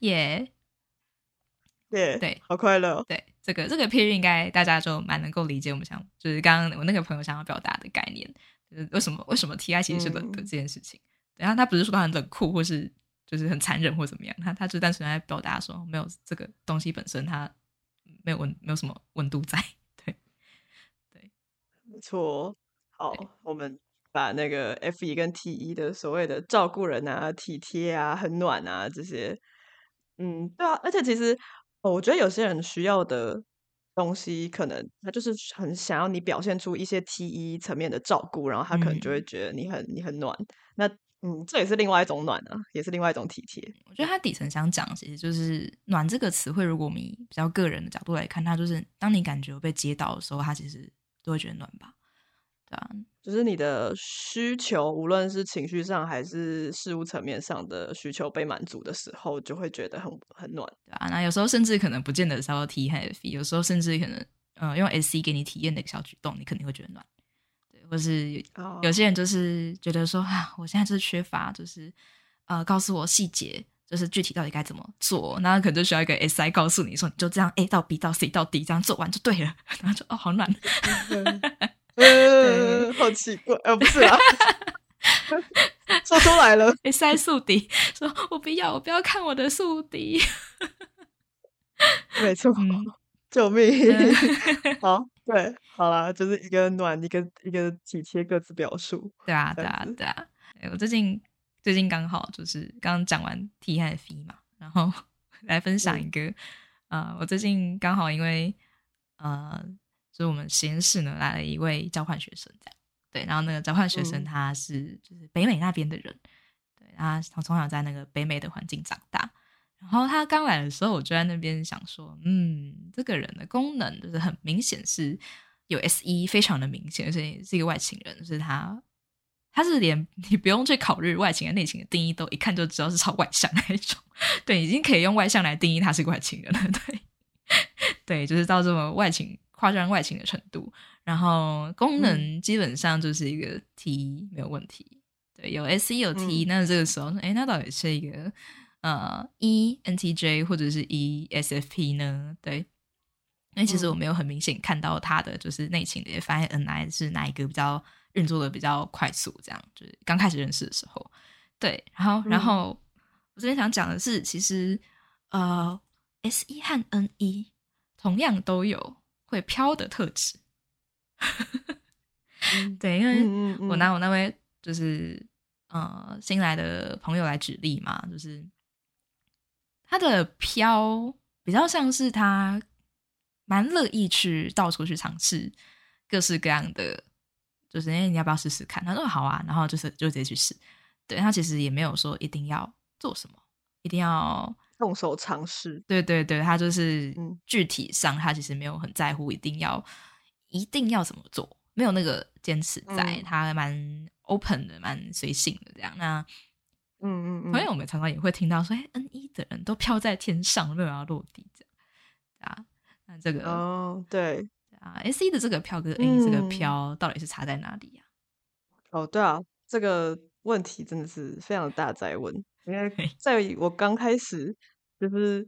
耶 耶，对，好快乐。对，这个这个譬喻应该大家就蛮能够理解我们想，就是刚刚我那个朋友想要表达的概念，就是为什么为什么 TI 其实是冷的这件事情。然后他不是说他很冷酷，或是就是很残忍或怎么样，他他就单纯在表达说没有这个东西本身它没有温没有什么温度在。对对，没错。好，我们。把那个 F 一跟 T 一的所谓的照顾人啊、体贴啊、很暖啊这些，嗯，对啊，而且其实我觉得有些人需要的东西，可能他就是很想要你表现出一些 T 一层面的照顾，然后他可能就会觉得你很你很暖。那嗯，这也是另外一种暖啊，也是另外一种体贴。我觉得他底层想讲，其实就是“暖”这个词汇。如果我们以比较个人的角度来看，它就是当你感觉被接到的时候，他其实都会觉得暖吧。对啊，就是你的需求，无论是情绪上还是事物层面上的需求被满足的时候，就会觉得很很暖，对啊。那有时候甚至可能不见得是要 T 和 F，有时候甚至可能，呃，用 SC 给你体验的一个小举动，你肯定会觉得暖。对，或是有些人就是觉得说啊，我现在就是缺乏，就是呃，告诉我细节，就是具体到底该怎么做，那可能就需要一个 SI 告诉你说，你就这样 A 到 B 到 C 到 D 这样做完就对了，然后就哦，好暖。呃，好奇怪，呃，不是啊，说出来了，被塞宿敌，说我不要，我不要看我的宿敌，没错，救命！好，对，好啦，就是一个暖，一个一个体贴，各自表述，对啊，对啊，对啊。我最近最近刚好就是刚刚讲完 T 和 F 嘛，然后来分享一个，呃，我最近刚好因为呃。所以我们实验室呢来了一位交换学生，这样。对，然后那个交换学生他是就是北美那边的人，对，他他从小在那个北美的环境长大，然后他刚来的时候，我就在那边想说，嗯，这个人的功能就是很明显是有 S E，非常的明显，而且是一个外星人，就是他他是连你不用去考虑外情和内情的定义，都一看就知道是超外向那一种，对，已经可以用外向来定义他是个外情人了，对，对，就是到这么外情。夸张外形的程度，然后功能基本上就是一个 T 没有问题。对，有 S E 有 T，那这个时候，哎，那到底是一个呃 E N T J 或者是 E S F P 呢？对，因为其实我没有很明显看到它的就是内情的发现 N I 是哪一个比较运作的比较快速，这样就是刚开始认识的时候。对，然后然后我这边想讲的是，其实呃 S E 和 N E 同样都有。会飘的特质，对，因为我拿我那位就是呃新来的朋友来举例嘛，就是他的飘比较像是他蛮乐意去到处去尝试各式各样的，就是哎你要不要试试看？他说好啊，然后就是就直接去试。对他其实也没有说一定要做什么，一定要。动手尝试，对对对，他就是具体上，他其实没有很在乎，一定要一定要怎么做，没有那个坚持，在他蛮 open 的，蛮随性的这样。那嗯嗯，所以我们常常也会听到说，哎，N 一的人都飘在天上，没有要落地这样啊。那这个哦，对啊，S 一的这个飘跟 N 一这个飘到底是差在哪里呀？哦，对啊，这个问题真的是非常大在问。因为在我刚开始就是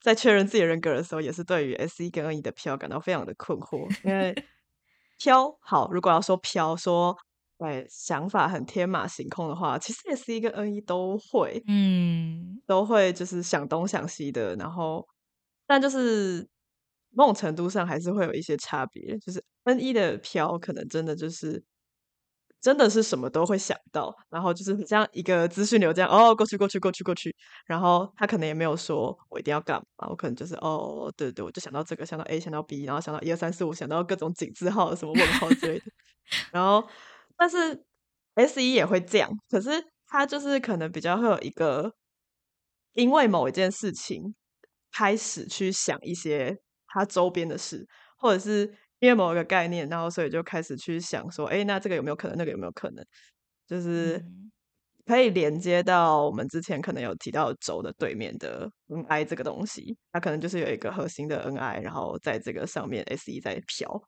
在确认自己人格的时候，也是对于 S 一跟 N 一的飘感到非常的困惑。因为 飘好，如果要说飘，说哎想法很天马行空的话，其实 S 一跟 N 一都会，嗯，都会就是想东想西的。然后，但就是某种程度上还是会有一些差别。就是 N 一的飘，可能真的就是。真的是什么都会想到，然后就是像一个资讯流这样，哦，过去过去过去过去，然后他可能也没有说我一定要干嘛，我可能就是哦，对对，我就想到这个，想到 A，想到 B，然后想到一二三四五，想到各种井字号什么问号之类的。然后，但是 S 一也会这样，可是他就是可能比较会有一个，因为某一件事情开始去想一些他周边的事，或者是因为某一个概念，然后所以就开始去想说，哎，那这个有没有可能？那个有没有可能？就是可以连接到我们之前可能有提到轴的对面的 N I 这个东西，它可能就是有一个核心的 N I，然后在这个上面 S 一在飘，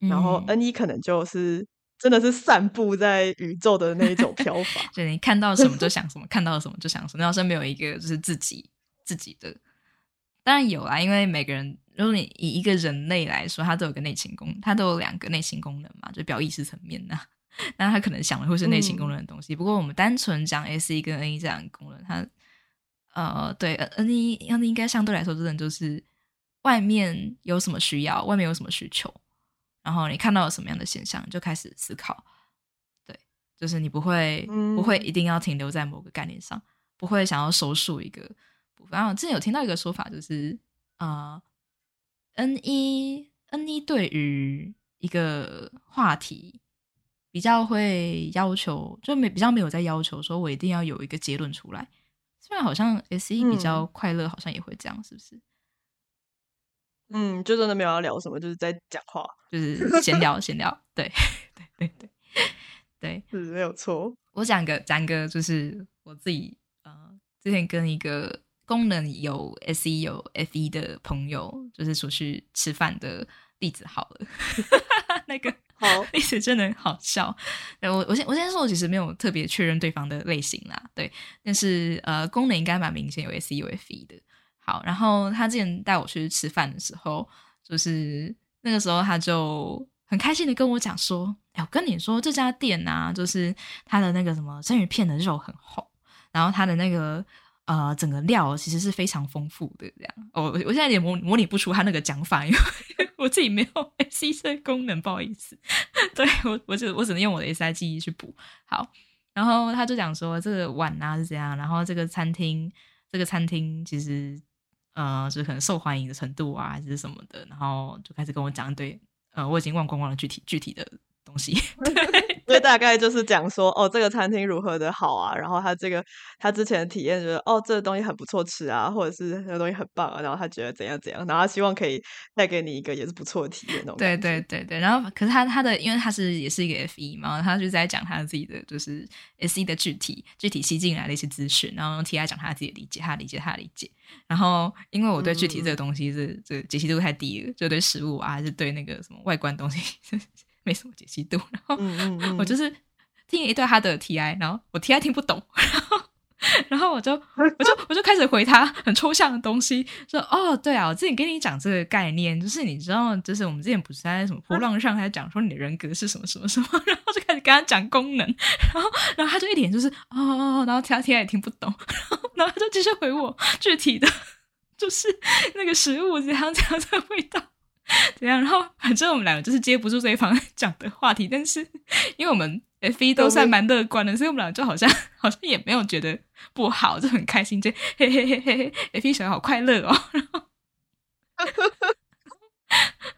然后 N 一可能就是真的是散布在宇宙的那一种飘法，就你看到什么就想什么，看到什么就想什么，要是没有一个就是自己自己的。当然有啊，因为每个人，如果你以一个人类来说，他都有个内情功，他都有两个内情功能嘛，就表意识层面呐。那他可能想的会是内情功能的东西。不过我们单纯讲 S 一跟 N 一这两个功能，它呃，对 N 一 N 一应该相对来说真的就是外面有什么需要，外面有什么需求，然后你看到了什么样的现象，就开始思考。对，就是你不会不会一定要停留在某个概念上，不会想要收束一个。然后之前有听到一个说法，就是啊，N 一 N 一对于一个话题比较会要求，就没比较没有在要求说我一定要有一个结论出来。虽然好像 S 一比较快乐，好像也会这样，是不是？嗯，就真的没有要聊什么，就是在讲话，就是闲聊闲聊。对对对对对，是没有错。我讲个讲个，就是我自己呃，之前跟一个。功能有 S E 有 F E 的朋友，就是出去吃饭的例子好了。那个好 例子真的很好笑。我我先我先说，我其实没有特别确认对方的类型啦，对。但是呃，功能应该蛮明显，有 S E 有 F 一的。好，然后他之前带我去吃饭的时候，就是那个时候他就很开心的跟我讲说：“哎，我跟你说，这家店啊，就是他的那个什么生鱼片的肉很厚，然后他的那个。”呃，整个料其实是非常丰富的，这样。我我现在也模模拟不出他那个讲法，因为 我自己没有 S I C 功能，不好意思。对我，我只我只能用我的 S I 记忆去补。好，然后他就讲说这个碗啊是这样，然后这个餐厅，这个餐厅其实呃，就是可能受欢迎的程度啊，还是什么的，然后就开始跟我讲一堆，呃，我已经忘光光了具体具体的。东西，所以大概就是讲说，哦，这个餐厅如何的好啊，然后他这个他之前的体验觉得，哦，这个东西很不错吃啊，或者是这个东西很棒啊，然后他觉得怎样怎样，然后他希望可以带给你一个也是不错的体验。对对对对，然后可是他他的，因为他是也是一个 F 一嘛，他就在讲他自己的就是 S E 的具体具体吸进来的一些资讯，然后用 T I 讲他自己的理解，他理解他的理解。然后因为我对具体这个东西是这解析度太低了，就对食物啊，还是对那个什么外观东西。没什么解析度，然后我就是听一段他的 TI，然后我 TI 听不懂，然后然后我就 我就我就开始回他很抽象的东西，说哦对啊，我之前跟你讲这个概念，就是你知道，就是我们之前不是在什么波浪上，在讲说你的人格是什么什么什么，然后就开始跟他讲功能，然后然后他就一脸就是哦哦哦，然后 TI TI 也听不懂，然后然后他就继续回我具体的，就是那个食物怎样怎样的味道。怎样？然后反正我们两个就是接不住对方讲的话题，但是 因为我们 F 一都算蛮乐观的，所以我们俩就好像好像也没有觉得不好，就很开心，就嘿嘿嘿嘿嘿，F 一小孩好快乐哦。然后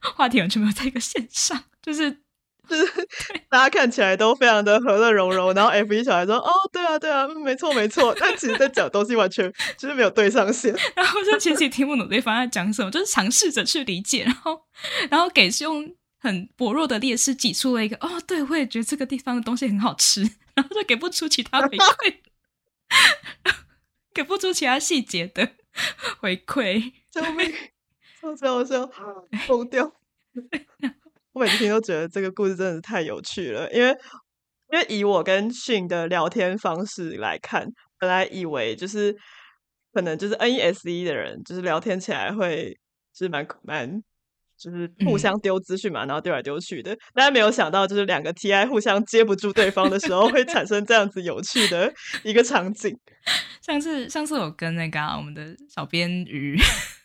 话题完全没有在一个线上，就是。就 是大家看起来都非常的和乐融融，然后 F 一小孩说：“哦，对啊，对啊，没错，没错。”但其实在讲东西完全就是没有对上线，然后就其实听不懂对方在讲什么，就是尝试着去理解，然后然后给是用很薄弱的劣势挤出了一个：“哦，对，我也觉得这个地方的东西很好吃。”然后就给不出其他回馈，给不出其他细节的回馈，救命！超级好笑，疯掉。我每次听都觉得这个故事真的是太有趣了，因为因为以我跟迅的聊天方式来看，本来以为就是可能就是 N E S E 的人，就是聊天起来会就是蛮蛮就是互相丢资讯嘛，然后丢来丢去的，大家没有想到就是两个 T I 互相接不住对方的时候，会产生这样子有趣的 一个场景。上次上次我跟那个我们的小编鱼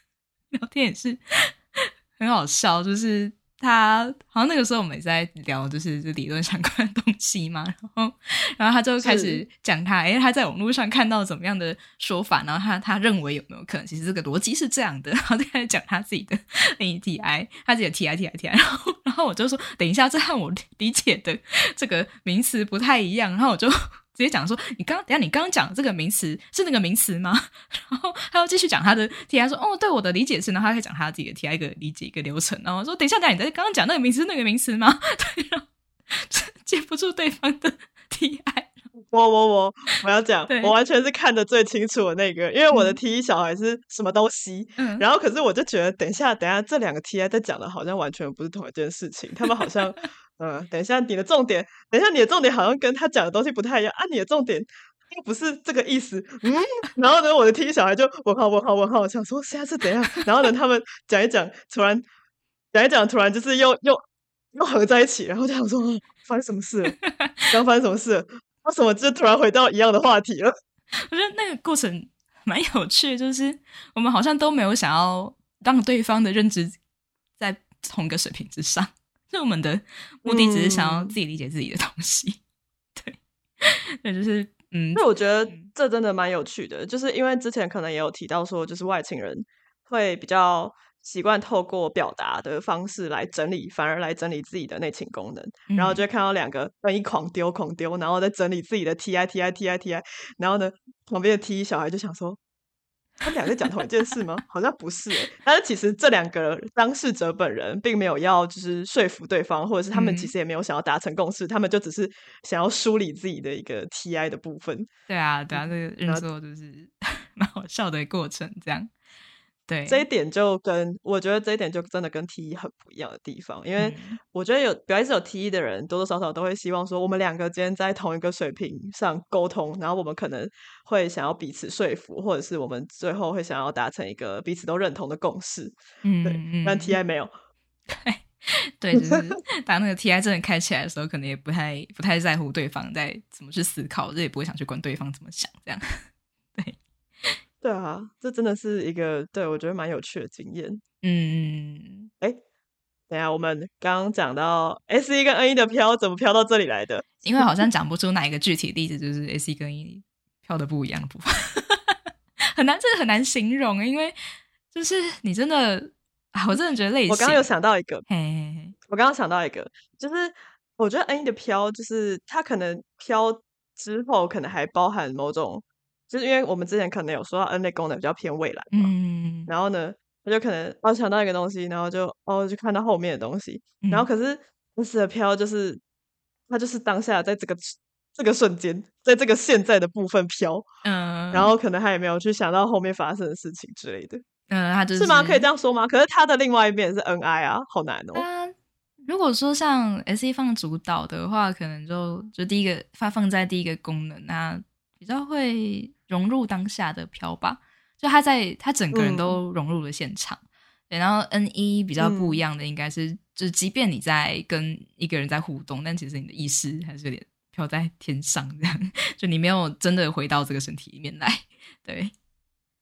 聊天也是 很好笑，就是。他好像那个时候我们也在聊，就是理论相关的东西嘛，然后然后他就开始讲他，哎，他在网络上看到怎么样的说法，然后他他认为有没有可能，其实这个逻辑是这样的，然后就开始讲他自己的 ATI，他自己的 TI TI TI，然后然后我就说，等一下，这和我理解的这个名词不太一样，然后我就。直接讲说，你刚等下你刚刚讲这个名词是那个名词吗？然后他又继续讲他的 T I 说，哦，对我的理解是，然后他可以讲他自己的 T I 一个理解一个流程。然后说，等一下，等下你在刚刚讲那个名词那个名词吗？对，然后接不住对方的 T I。我我我我要讲，我完全是看的最清楚的那个，因为我的 T 一小孩是什么东西。嗯，然后可是我就觉得，等一下，等一下，这两个 T I 在讲的好像完全不是同一件事情，他们好像。嗯，等一下，你的重点，等一下，你的重点好像跟他讲的东西不太一样啊！你的重点又不是这个意思，嗯。然后呢，我的听小孩就问号问号问号，想说现在是怎样？然后呢，他们讲一讲，突然讲一讲，突然就是又又又合在一起，然后就想说发生什么事？刚发生什么事？为什么就突然回到一样的话题了？我觉得那个过程蛮有趣，就是我们好像都没有想要让对方的认知在同一个水平之上。那我们的目的只是想要自己理解自己的东西，对，那就是嗯，那我觉得这真的蛮有趣的，就是因为之前可能也有提到说，就是外情人会比较习惯透过表达的方式来整理，反而来整理自己的内情功能，然后就会看到两个人一狂丢狂丢，然后在整理自己的 T I T I T I T I，然后呢，旁边的 T 小孩就想说。他们两个讲同一件事吗？好像不是，但是其实这两个当事者本人并没有要就是说服对方，或者是他们其实也没有想要达成共识，他们就只是想要梳理自己的一个 TI 的部分。对啊，对啊，这个运作就是 蛮好笑的过程，这样。对。这一点就跟我觉得这一点就真的跟 T 一很不一样的地方，因为我觉得有表示有 T 一的人多多少少都会希望说我们两个今天在同一个水平上沟通，然后我们可能会想要彼此说服，或者是我们最后会想要达成一个彼此都认同的共识。嗯，对，但 T I 没有，对，就是当那个 T I 真的开起来的时候，可能也不太不太在乎对方在怎么去思考，这也不会想去管对方怎么想，这样，对。对啊，这真的是一个对我觉得蛮有趣的经验。嗯，哎，等下我们刚刚讲到 S 一跟 N 一的飘怎么飘到这里来的？因为好像讲不出哪一个具体例子，就是 S 一跟 N 一飘的不一样的部分，很难，这个很难形容。因为就是你真的，我真的觉得类似。我刚刚有想到一个，嘿我刚刚想到一个，就是我觉得 N 一的飘，就是它可能飘之后，可能还包含某种。就是因为我们之前可能有说到 N 类功能比较偏未来嘛，然后呢，我就可能哦想到一个东西，然后就哦就看到后面的东西，然后可是 S 的飘就是它就是当下在这个这个瞬间，在这个现在的部分飘，嗯，然后可能他也没有去想到后面发生的事情之类的，嗯，他就是吗？可以这样说吗？可是他的另外一面是 N I 啊，好难哦。如果说像 S E 放主导的话，可能就就第一个发放在第一个功能，那比较会。融入当下的飘吧，就他在他整个人都融入了现场。对，然后 N 一比较不一样的应该是，就是即便你在跟一个人在互动，但其实你的意识还是有点飘在天上，这样 就你没有真的回到这个身体里面来。对，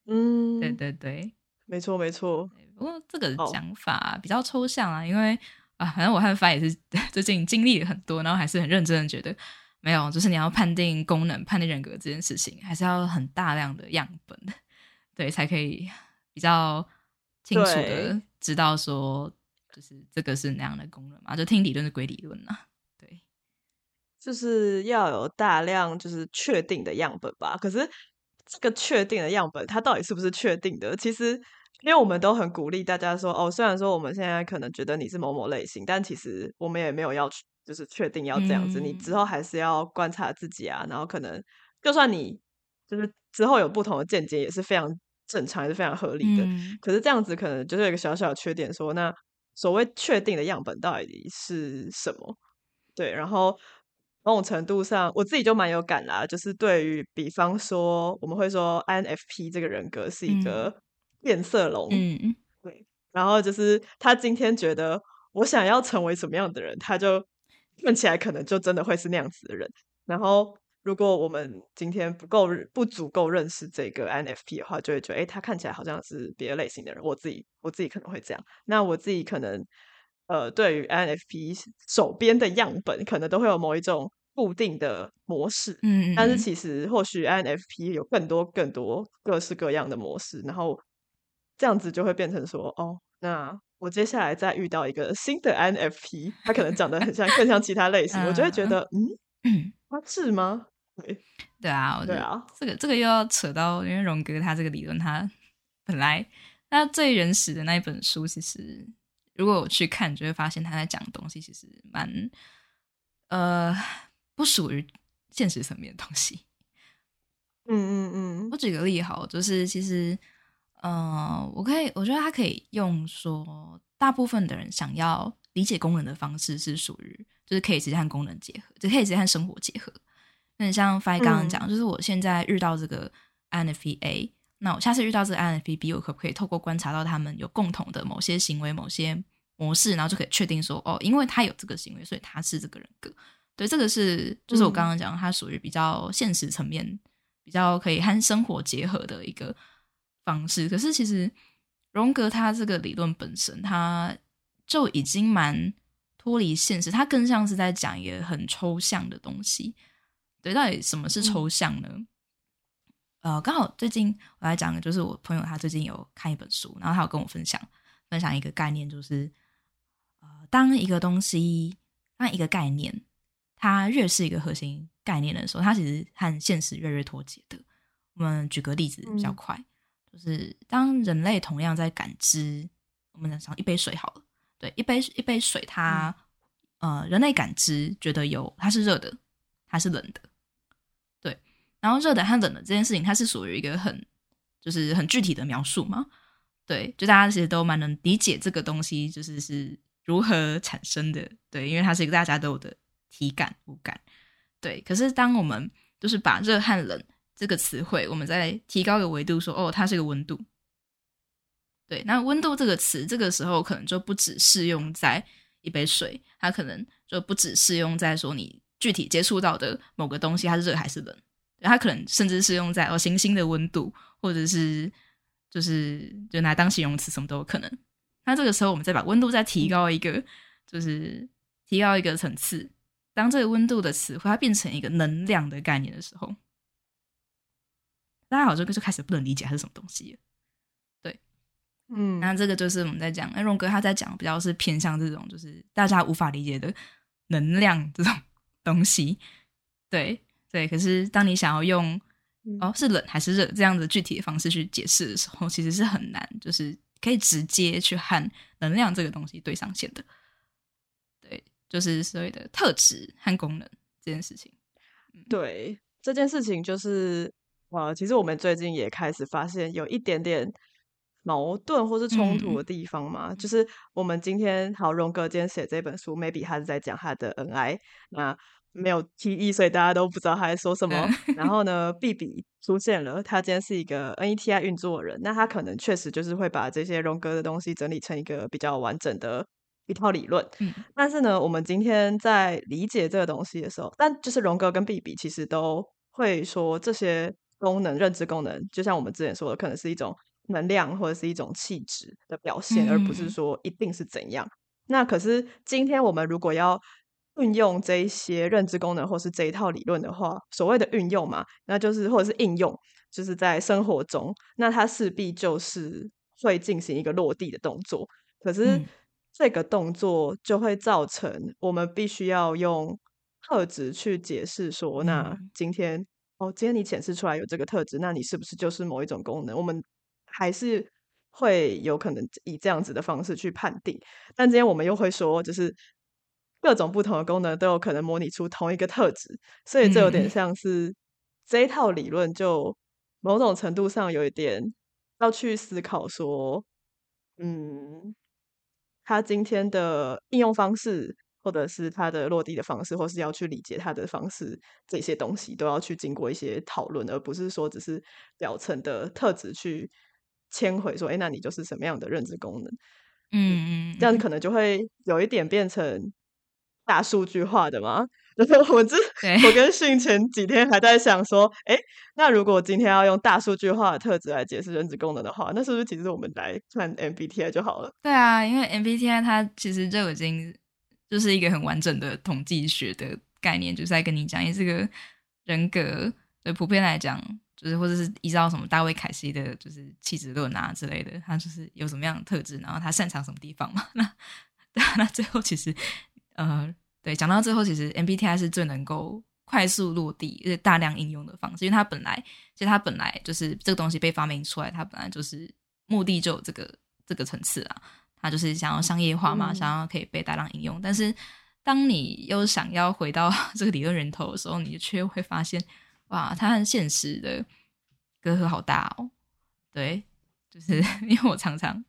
嗯，对对对，没错没错。不过这个讲法比较抽象啊，因为啊，反正我和发也是 最近经历了很多，然后还是很认真的觉得。没有，就是你要判定功能、判定人格这件事情，还是要很大量的样本，对，才可以比较清楚的知道说，就是这个是那样的功能嘛？就听理论是归理论呐，对，就是要有大量就是确定的样本吧。可是这个确定的样本，它到底是不是确定的？其实，因为我们都很鼓励大家说，哦，虽然说我们现在可能觉得你是某某类型，但其实我们也没有要去。就是确定要这样子，你之后还是要观察自己啊。然后可能就算你就是之后有不同的见解，也是非常正常，也是非常合理的。可是这样子可能就是有一个小小的缺点，说那所谓确定的样本到底是什么？对，然后某种程度上我自己就蛮有感啦。就是对于比方说，我们会说 INFP 这个人格是一个变色龙，嗯，对。然后就是他今天觉得我想要成为什么样的人，他就。看起来可能就真的会是那样子的人。然后，如果我们今天不够不足够认识这个 NFP 的话，就会觉得，哎，他看起来好像是别的类型的人。我自己我自己可能会这样。那我自己可能呃，对于 INFP 手边的样本，可能都会有某一种固定的模式。嗯，但是其实或许 INFP 有更多更多各式各样的模式，然后这样子就会变成说，哦，那我接下来再遇到一个新的 INFP，他可能长得很像，更像其他类型，我就会觉得，嗯，他是吗？对，对啊，对啊，这个这个又要扯到，因为荣格他这个理论，他本来他最原始的那一本书，其实如果我去看，就会发现他在讲的东西其实蛮呃不属于现实层面的东西。嗯嗯嗯，我举个例好，就是其实，呃，我可以，我觉得他可以用说，大部分的人想要理解功能的方式是属于，就是可以直接和功能结合，就可以直接和生活结合。那像 Fi 刚刚讲，就是我现在遇到这个 INFP A，那我下次遇到这个 INFP B，我可不可以透过观察到他们有共同的某些行为、某些模式，然后就可以确定说，哦，因为他有这个行为，所以他是这个人格。对，这个是就是我刚刚讲，它属于比较现实层面，比较可以和生活结合的一个方式。可是其实荣格他这个理论本身，他就已经蛮脱离现实，他更像是在讲一个很抽象的东西。对，到底什么是抽象呢？呃，刚好最近我来讲的就是我朋友他最近有看一本书，然后他有跟我分享分享一个概念，就是呃，当一个东西，当一个概念，它越是一个核心概念的时候，它其实和现实越越脱节的。我们举个例子比较快，就是当人类同样在感知，我们想一杯水好了，对，一杯一杯水，它呃，人类感知觉得有它是热的。它是冷的，对。然后热的和冷的这件事情，它是属于一个很就是很具体的描述嘛？对，就大家其实都蛮能理解这个东西，就是是如何产生的。对，因为它是一个大家都有的体感、五感。对。可是当我们就是把热和冷这个词汇，我们再提高一个维度，说哦，它是一个温度。对，那温度这个词，这个时候可能就不只适用在一杯水，它可能就不只适用在说你。具体接触到的某个东西，它是热还是冷？它可能甚至是用在哦行星的温度，或者是就是就拿当形容词，什么都有可能。那这个时候，我们再把温度再提高一个，就是提高一个层次。当这个温度的词汇它变成一个能量的概念的时候，大家好像就开始不能理解它是什么东西了。对，嗯，那这个就是我们在讲，那荣哥他在讲比较是偏向这种，就是大家无法理解的能量这种。东西，对对，可是当你想要用哦是冷还是热这样子具体的方式去解释的时候，其实是很难，就是可以直接去和能量这个东西对上线的。对，就是所谓的特质和功能这件事情。对这件事情，就是哇，其实我们最近也开始发现有一点点矛盾或是冲突的地方嘛。就是我们今天好荣哥今天写这本书，maybe 他是在讲他的恩爱那。没有提议，所以大家都不知道他在说什么。然后呢，B B 出现了，他今天是一个 N E T I 运作人，那他可能确实就是会把这些荣格的东西整理成一个比较完整的一套理论。嗯，但是呢，我们今天在理解这个东西的时候，但就是荣格跟 B B 其实都会说这些功能、认知功能，就像我们之前说的，可能是一种能量或者是一种气质的表现，而不是说一定是怎样。那可是今天我们如果要运用这一些认知功能，或是这一套理论的话，所谓的运用嘛，那就是或者是应用，就是在生活中，那它势必就是会进行一个落地的动作。可是这个动作就会造成我们必须要用特质去解释说，那今天哦，今天你显示出来有这个特质，那你是不是就是某一种功能？我们还是会有可能以这样子的方式去判定。但今天我们又会说，就是。各种不同的功能都有可能模拟出同一个特质，所以这有点像是这一套理论，就某种程度上有一点要去思考说，嗯，他今天的应用方式，或者是他的落地的方式，或是要去理解他的方式，这些东西都要去经过一些讨论，而不是说只是表层的特质去迁回说，哎，那你就是什么样的认知功能？嗯嗯，这样可能就会有一点变成。大数据化的吗？我这我跟训前几天还在想说，哎，那如果今天要用大数据化的特质来解释认知功能的话，那是不是其实我们来看 MBTI 就好了？对啊，因为 MBTI 它其实就已经就是一个很完整的统计学的概念，就是在跟你讲，因为这个人格对普遍来讲，就是或者是依照什么大卫凯西的，就是气质论啊之类的，他就是有什么样的特质，然后他擅长什么地方嘛？那，那最后其实呃。对，讲到最后，其实 MBTI 是最能够快速落地、就是大量应用的方式，因为它本来其实它本来就是这个东西被发明出来，它本来就是目的就有这个这个层次啊，它就是想要商业化嘛，想要可以被大量应用。但是当你又想要回到 这个理论源头的时候，你却会发现，哇，它和现实的隔阂好大哦。对，就是 因为我常常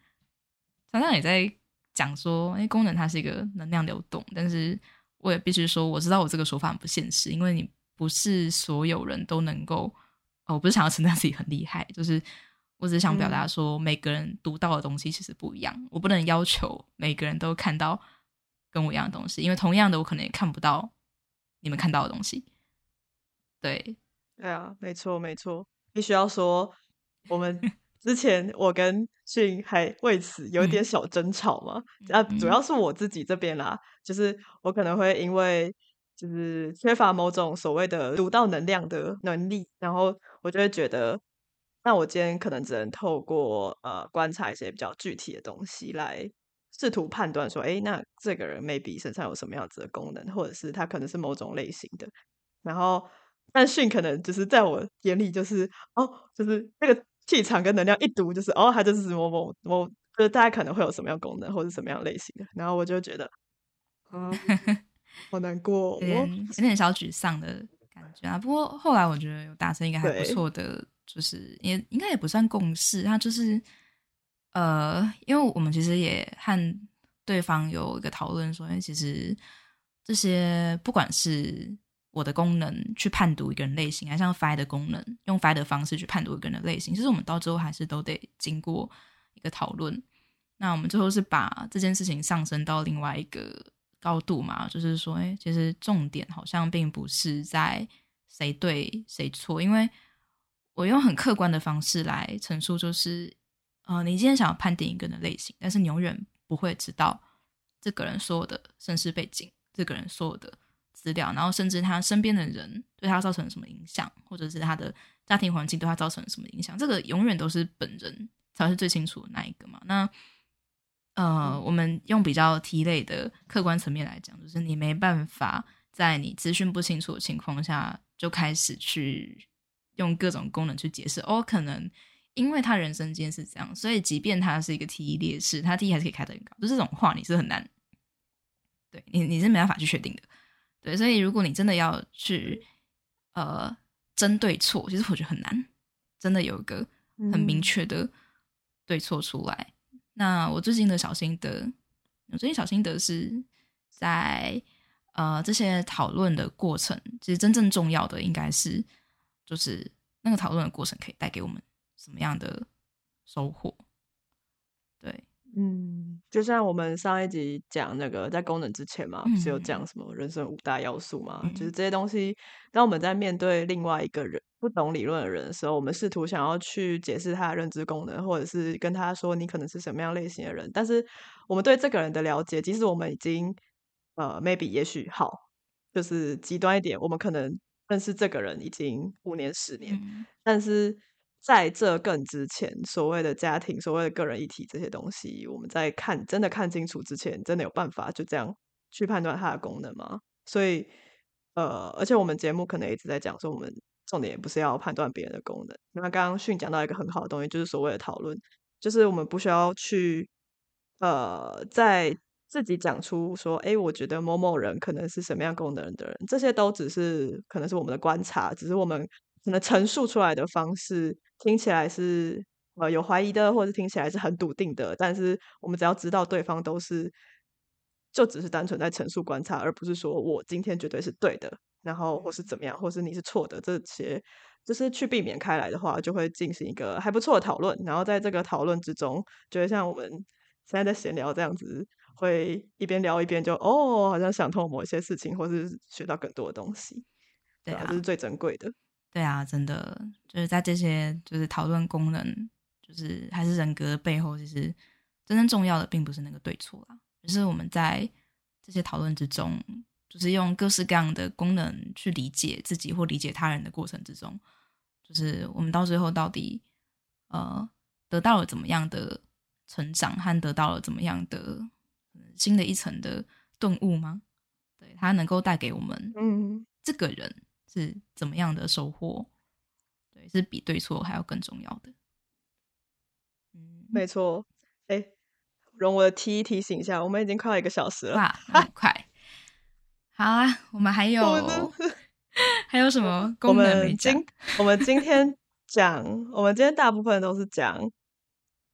常常也在讲说，哎，功能它是一个能量流动，但是我也必须说，我知道我这个说法很不现实，因为你不是所有人都能够。哦，我不是想要称赞自己很厉害，就是我只是想表达说，每个人读到的东西其实不一样。我不能要求每个人都看到跟我一样的东西，因为同样的，我可能也看不到你们看到的东西。对，对啊，没错，没错，必须要说我们。之前我跟迅还为此有一点小争吵嘛，啊，主要是我自己这边啦，就是我可能会因为就是缺乏某种所谓的读到能量的能力，然后我就会觉得，那我今天可能只能透过呃观察一些比较具体的东西来试图判断说，哎，那这个人 maybe 身上有什么样子的功能，或者是他可能是某种类型的，然后但迅可能就是在我眼里就是哦，就是那个。气场跟能量一读就是哦，他就是某某某，就是大家可能会有什么样功能或者什么样类型的，然后我就觉得，嗯，好难过，有点有点小沮丧的感觉啊。不过后来我觉得有达成一个还不错的，就是也应该也不算共识，他就是呃，因为我们其实也和对方有一个讨论，说，因为其实这些不管是。我的功能去判读一个人类型，还像 Fi 的功能，用 Fi 的方式去判读一个人的类型。其实我们到最后还是都得经过一个讨论。那我们最后是把这件事情上升到另外一个高度嘛？就是说，哎，其实重点好像并不是在谁对谁错，因为我用很客观的方式来陈述，就是呃，你今天想要判定一个人的类型，但是你永远不会知道这个人所有的身世背景，这个人所有的。资料，然后甚至他身边的人对他造成什么影响，或者是他的家庭环境对他造成什么影响，这个永远都是本人才是最清楚的那一个嘛。那呃，我们用比较题类的客观层面来讲，就是你没办法在你资讯不清楚的情况下就开始去用各种功能去解释。哦，可能因为他人生间是这样，所以即便他是一个 T 劣势，他 T 还是可以开得很高。就这种话，你是很难，对你你是没办法去确定的。对，所以如果你真的要去呃争对错，其实我觉得很难，真的有一个很明确的对错出来。那我最近的小心得，我最近小心得是在呃这些讨论的过程，其实真正重要的应该是就是那个讨论的过程可以带给我们什么样的收获？对。嗯，就像我们上一集讲那个在功能之前嘛，不是有讲什么人生五大要素嘛？就是这些东西，当我们在面对另外一个人不懂理论的人的时候，我们试图想要去解释他的认知功能，或者是跟他说你可能是什么样类型的人，但是我们对这个人的了解，即使我们已经呃 maybe 也许好，就是极端一点，我们可能认识这个人已经五年十年，但是。在这更之前，所谓的家庭、所谓的个人议题这些东西，我们在看真的看清楚之前，真的有办法就这样去判断它的功能吗？所以，呃，而且我们节目可能一直在讲说，我们重点也不是要判断别人的功能。那刚刚训讲到一个很好的东西，就是所谓的讨论，就是我们不需要去呃，在自己讲出说，哎，我觉得某某人可能是什么样功能的人，这些都只是可能是我们的观察，只是我们可能陈述出来的方式。听起来是呃有怀疑的，或者听起来是很笃定的，但是我们只要知道对方都是就只是单纯在陈述观察，而不是说我今天绝对是对的，然后或是怎么样，或是你是错的，这些就是去避免开来的话，就会进行一个还不错的讨论。然后在这个讨论之中，就会像我们现在在闲聊这样子会一边聊一边就哦，好像想通某一些事情，或是学到更多的东西。对啊这是最珍贵的。对啊，真的就是在这些就是讨论功能，就是还是人格的背后，其实真正重要的并不是那个对错啦，而是我们在这些讨论之中，就是用各式各样的功能去理解自己或理解他人的过程之中，就是我们到最后到底呃得到了怎么样的成长，和得到了怎么样的新的一层的顿悟吗？对，它能够带给我们嗯，这个人是怎么样的收获？对，是比对错还要更重要的。嗯，没错。哎，容我的提提醒一下，我们已经快要一个小时了。哇，很快。好啊，我们还有还有什么我功能没们讲今？我们今天讲，我们今天大部分都是讲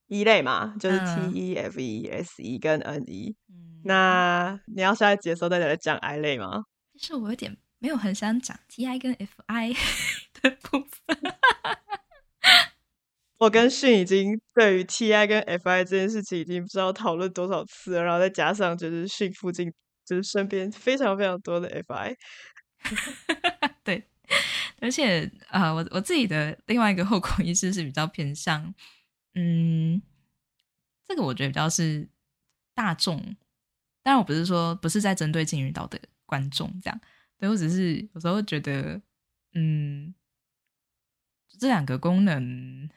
一类嘛，就是 T 嗯 E F E S E 跟 N E。嗯，那你要下一节的时候再来讲 I 类吗？其实我有点没有很想讲 T I 跟 F I 的部分。我跟迅已经对于 T I 跟 F I 这件事情已经不知道讨论多少次了，然后再加上就是迅附近就是身边非常非常多的 F I，对，而且呃，我我自己的另外一个后果意识是比较偏向，嗯，这个我觉得比较是大众，当然我不是说不是在针对金鱼岛的观众这样，对我只是有时候觉得，嗯，这两个功能，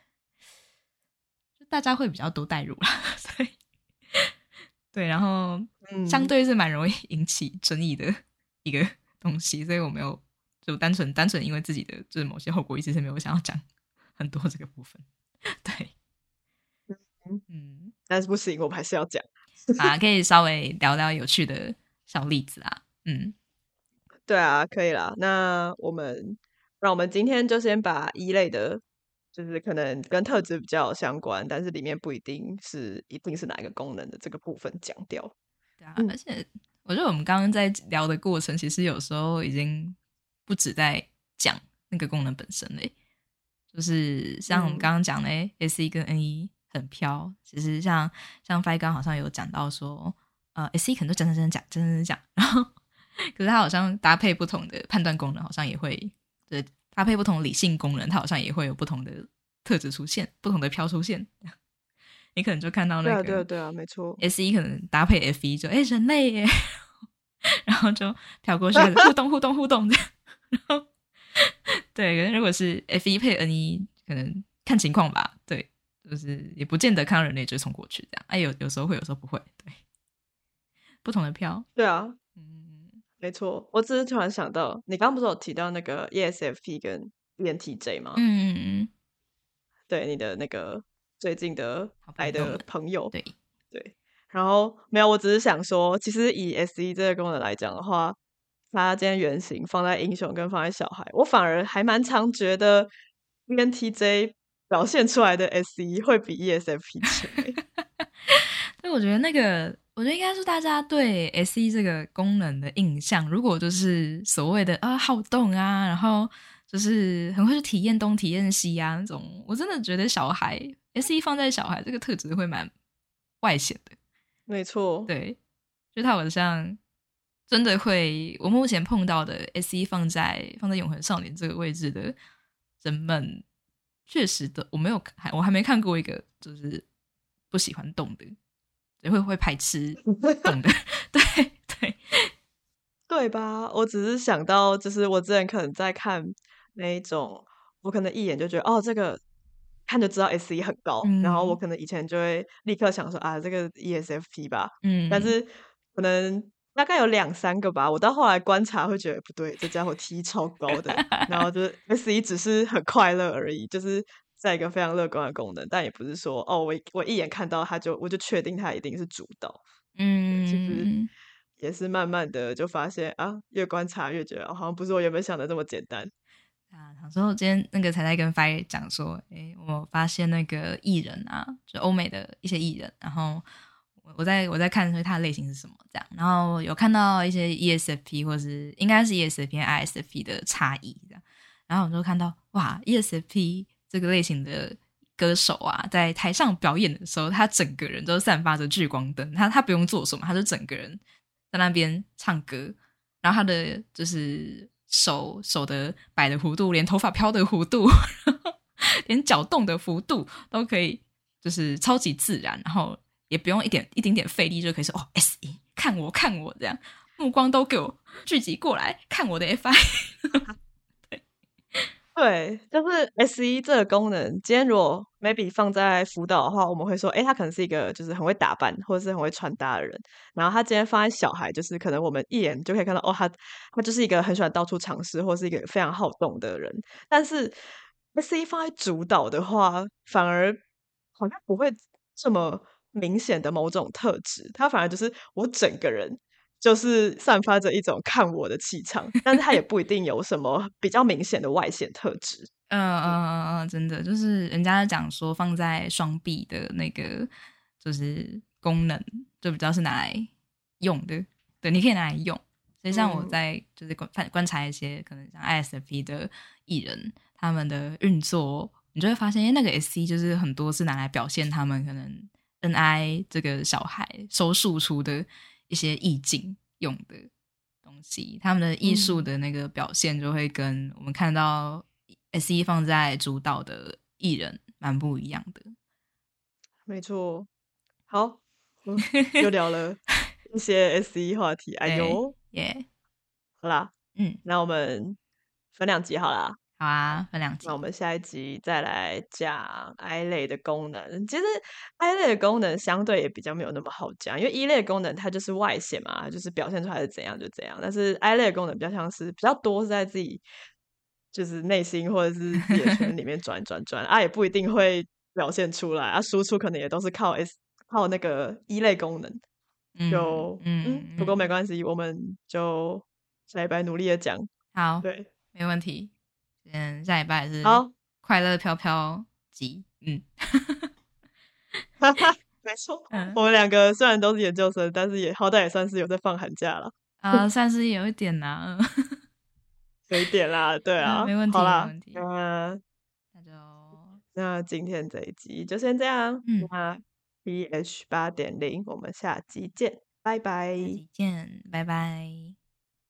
就大家会比较多代入啦，所以对，然后嗯，相对是蛮容易引起争议的一个东西，所以我没有就单纯单纯因为自己的就是某些后果意识是没有想要讲很多这个部分。对，嗯，但是不行，我们还是要讲。啊，可以稍微聊聊有趣的小例子啊。嗯，对啊，可以啦。那我们，让我们今天就先把一类的，就是可能跟特质比较相关，但是里面不一定是一定是哪一个功能的这个部分讲掉。对啊，嗯而且我觉得我们刚刚在聊的过程，其实有时候已经不止在讲那个功能本身嘞，就是像我们嗯刚刚讲的、诶 S 一跟 N 一很飘，其实像像 Fi 刚好像有讲到说，呃，S 一可能就讲讲讲讲讲讲讲，然后可是它好像搭配不同的判断功能，好像也会，对，搭配不同理性功能，它好像也会有不同的特质出现，不同的飘出现。你可能就看到那个对啊，对啊，没错。，SE 可能搭配 F 一就哎、人类耶，然后就飘过去互动互动互动这样，然后对，如果是 F 一配 N 一，可能看情况吧，对，就是也不见得看到人类就冲过去这样，哎、有有时候会，有时候不会，对，不同的票，对啊，嗯。没错。我只是突然想到，你刚刚不是有提到那个 E ESFP 跟 ENTJ 吗？嗯嗯嗯。对，你的那个最近的来的朋友对，对，然后没有，我只是想说，其实以 S E 这个功能来讲的话，它今天原型放在英雄跟放在小孩，我反而还蛮常觉得 ENTJ 表现出来的 SE 会比 ESFP 强欸。所以我觉得那个，我觉得应该是大家对 S E 这个功能的印象，如果就是所谓的啊好动啊，然后就是很会去体验东体验西啊那种，我真的觉得小孩 S E 放在小孩这个特质会蛮外显的。没错，对，就他好像真的会，我目前碰到的 S E 放在放在永恒少年这个位置的人们，确实的，我没有看，我还没看过一个就是不喜欢动的，也会会排斥 动的，对对，对吧？我只是想到，就是我之前可能在看那一种，我可能一眼就觉得，哦，这个看就知道 S E 很高，然后我嗯。可能以前就会立刻想说，啊，这个 ESFP 吧，嗯，但是可能大概有两三个吧，我到后来观察会觉得不对，这家伙 T 超高的，然后就是 S 一只是很快乐而已，就是在一个非常乐观的功能，但也不是说哦，我我一眼看到他就我就确定他一定是主导，其实嗯，也是慢慢的就发现啊，越观察越觉得、哦好像不是我原本想的这么简单。啊，想说今天那个才在跟 Fi 讲说，诶，我发现那个艺人啊，就欧美的一些艺人，然后我我在我在看说他的类型是什么这样，然后有看到一些 ESFP 或是应该是 ESFP 和 ISFP 的差异这样，然后我就看到哇，ESFP 这个类型的歌手啊，在台上表演的时候，他整个人都散发着聚光灯，他他不用做什么，他就整个人在那边唱歌，然后他的就是手手的摆的弧度，连头发飘的弧度，连脚动的幅度都可以，就是超级自然，然后也不用一点一点点费力就可以说哦，S 一看我看我这样，目光都给我聚集过来看我的 FI。对，就是 S 一这个功能，今天如果 maybe 放在辅导的话，我们会说，哎，他可能是一个就是很会打扮或者是很会穿搭的人。然后他今天放在小孩，就是可能我们一眼就可以看到，哦，他他就是一个很喜欢到处尝试，或是一个非常好动的人。但是 S 一放在主导的话，反而好像不会这么明显的某种特质，他反而就是我整个人。就是散发着一种看我的气场，但是他也不一定有什么比较明显的外显特质。嗯嗯嗯嗯，真的就是人家讲说放在双臂的那个就是功能，就比较是拿来用的。对，你可以拿来用。所以像我在就是观观察一些可能像 ISFP 的艺人，他们的运作，你就会发现，因为那个 SC 就是很多是拿来表现他们可能 NI 这个小孩收束出的。一些意境用的东西，他们的艺术的那个表现就会跟我们看到 S E 放在主导的艺人蛮不一样的。没错，好，又聊了 一些 S E 话题，哎呦，耶，好啦，嗯，那我们分两集好啦。好啊，分两集。那我们下一集再来讲 I 类的功能。其实 I 类的功能相对也比较没有那么好讲，因为一类功能它就是外显嘛，就是表现出来是怎样就怎样。但是 I 类的功能比较像是比较多是在自己就是内心或者是自己的圈里面转转转啊，也不一定会表现出来啊，输出可能也都是靠 S 靠那个一类功能。就嗯，不过没关系，我们就下一拜努力的讲。好，对，没问题。嗯，下礼拜是好。快乐飘飘集，嗯，哈哈，没错，我们两个虽然都是研究生，但是也好歹也算是有在放寒假了啊，算是有一点啦，有一点啦，对啊，没问题，好啦，没问题，那那就。那今天这一集就先这样，嗯，那 B H 八点零，我们下集见，拜拜，下集见，拜拜。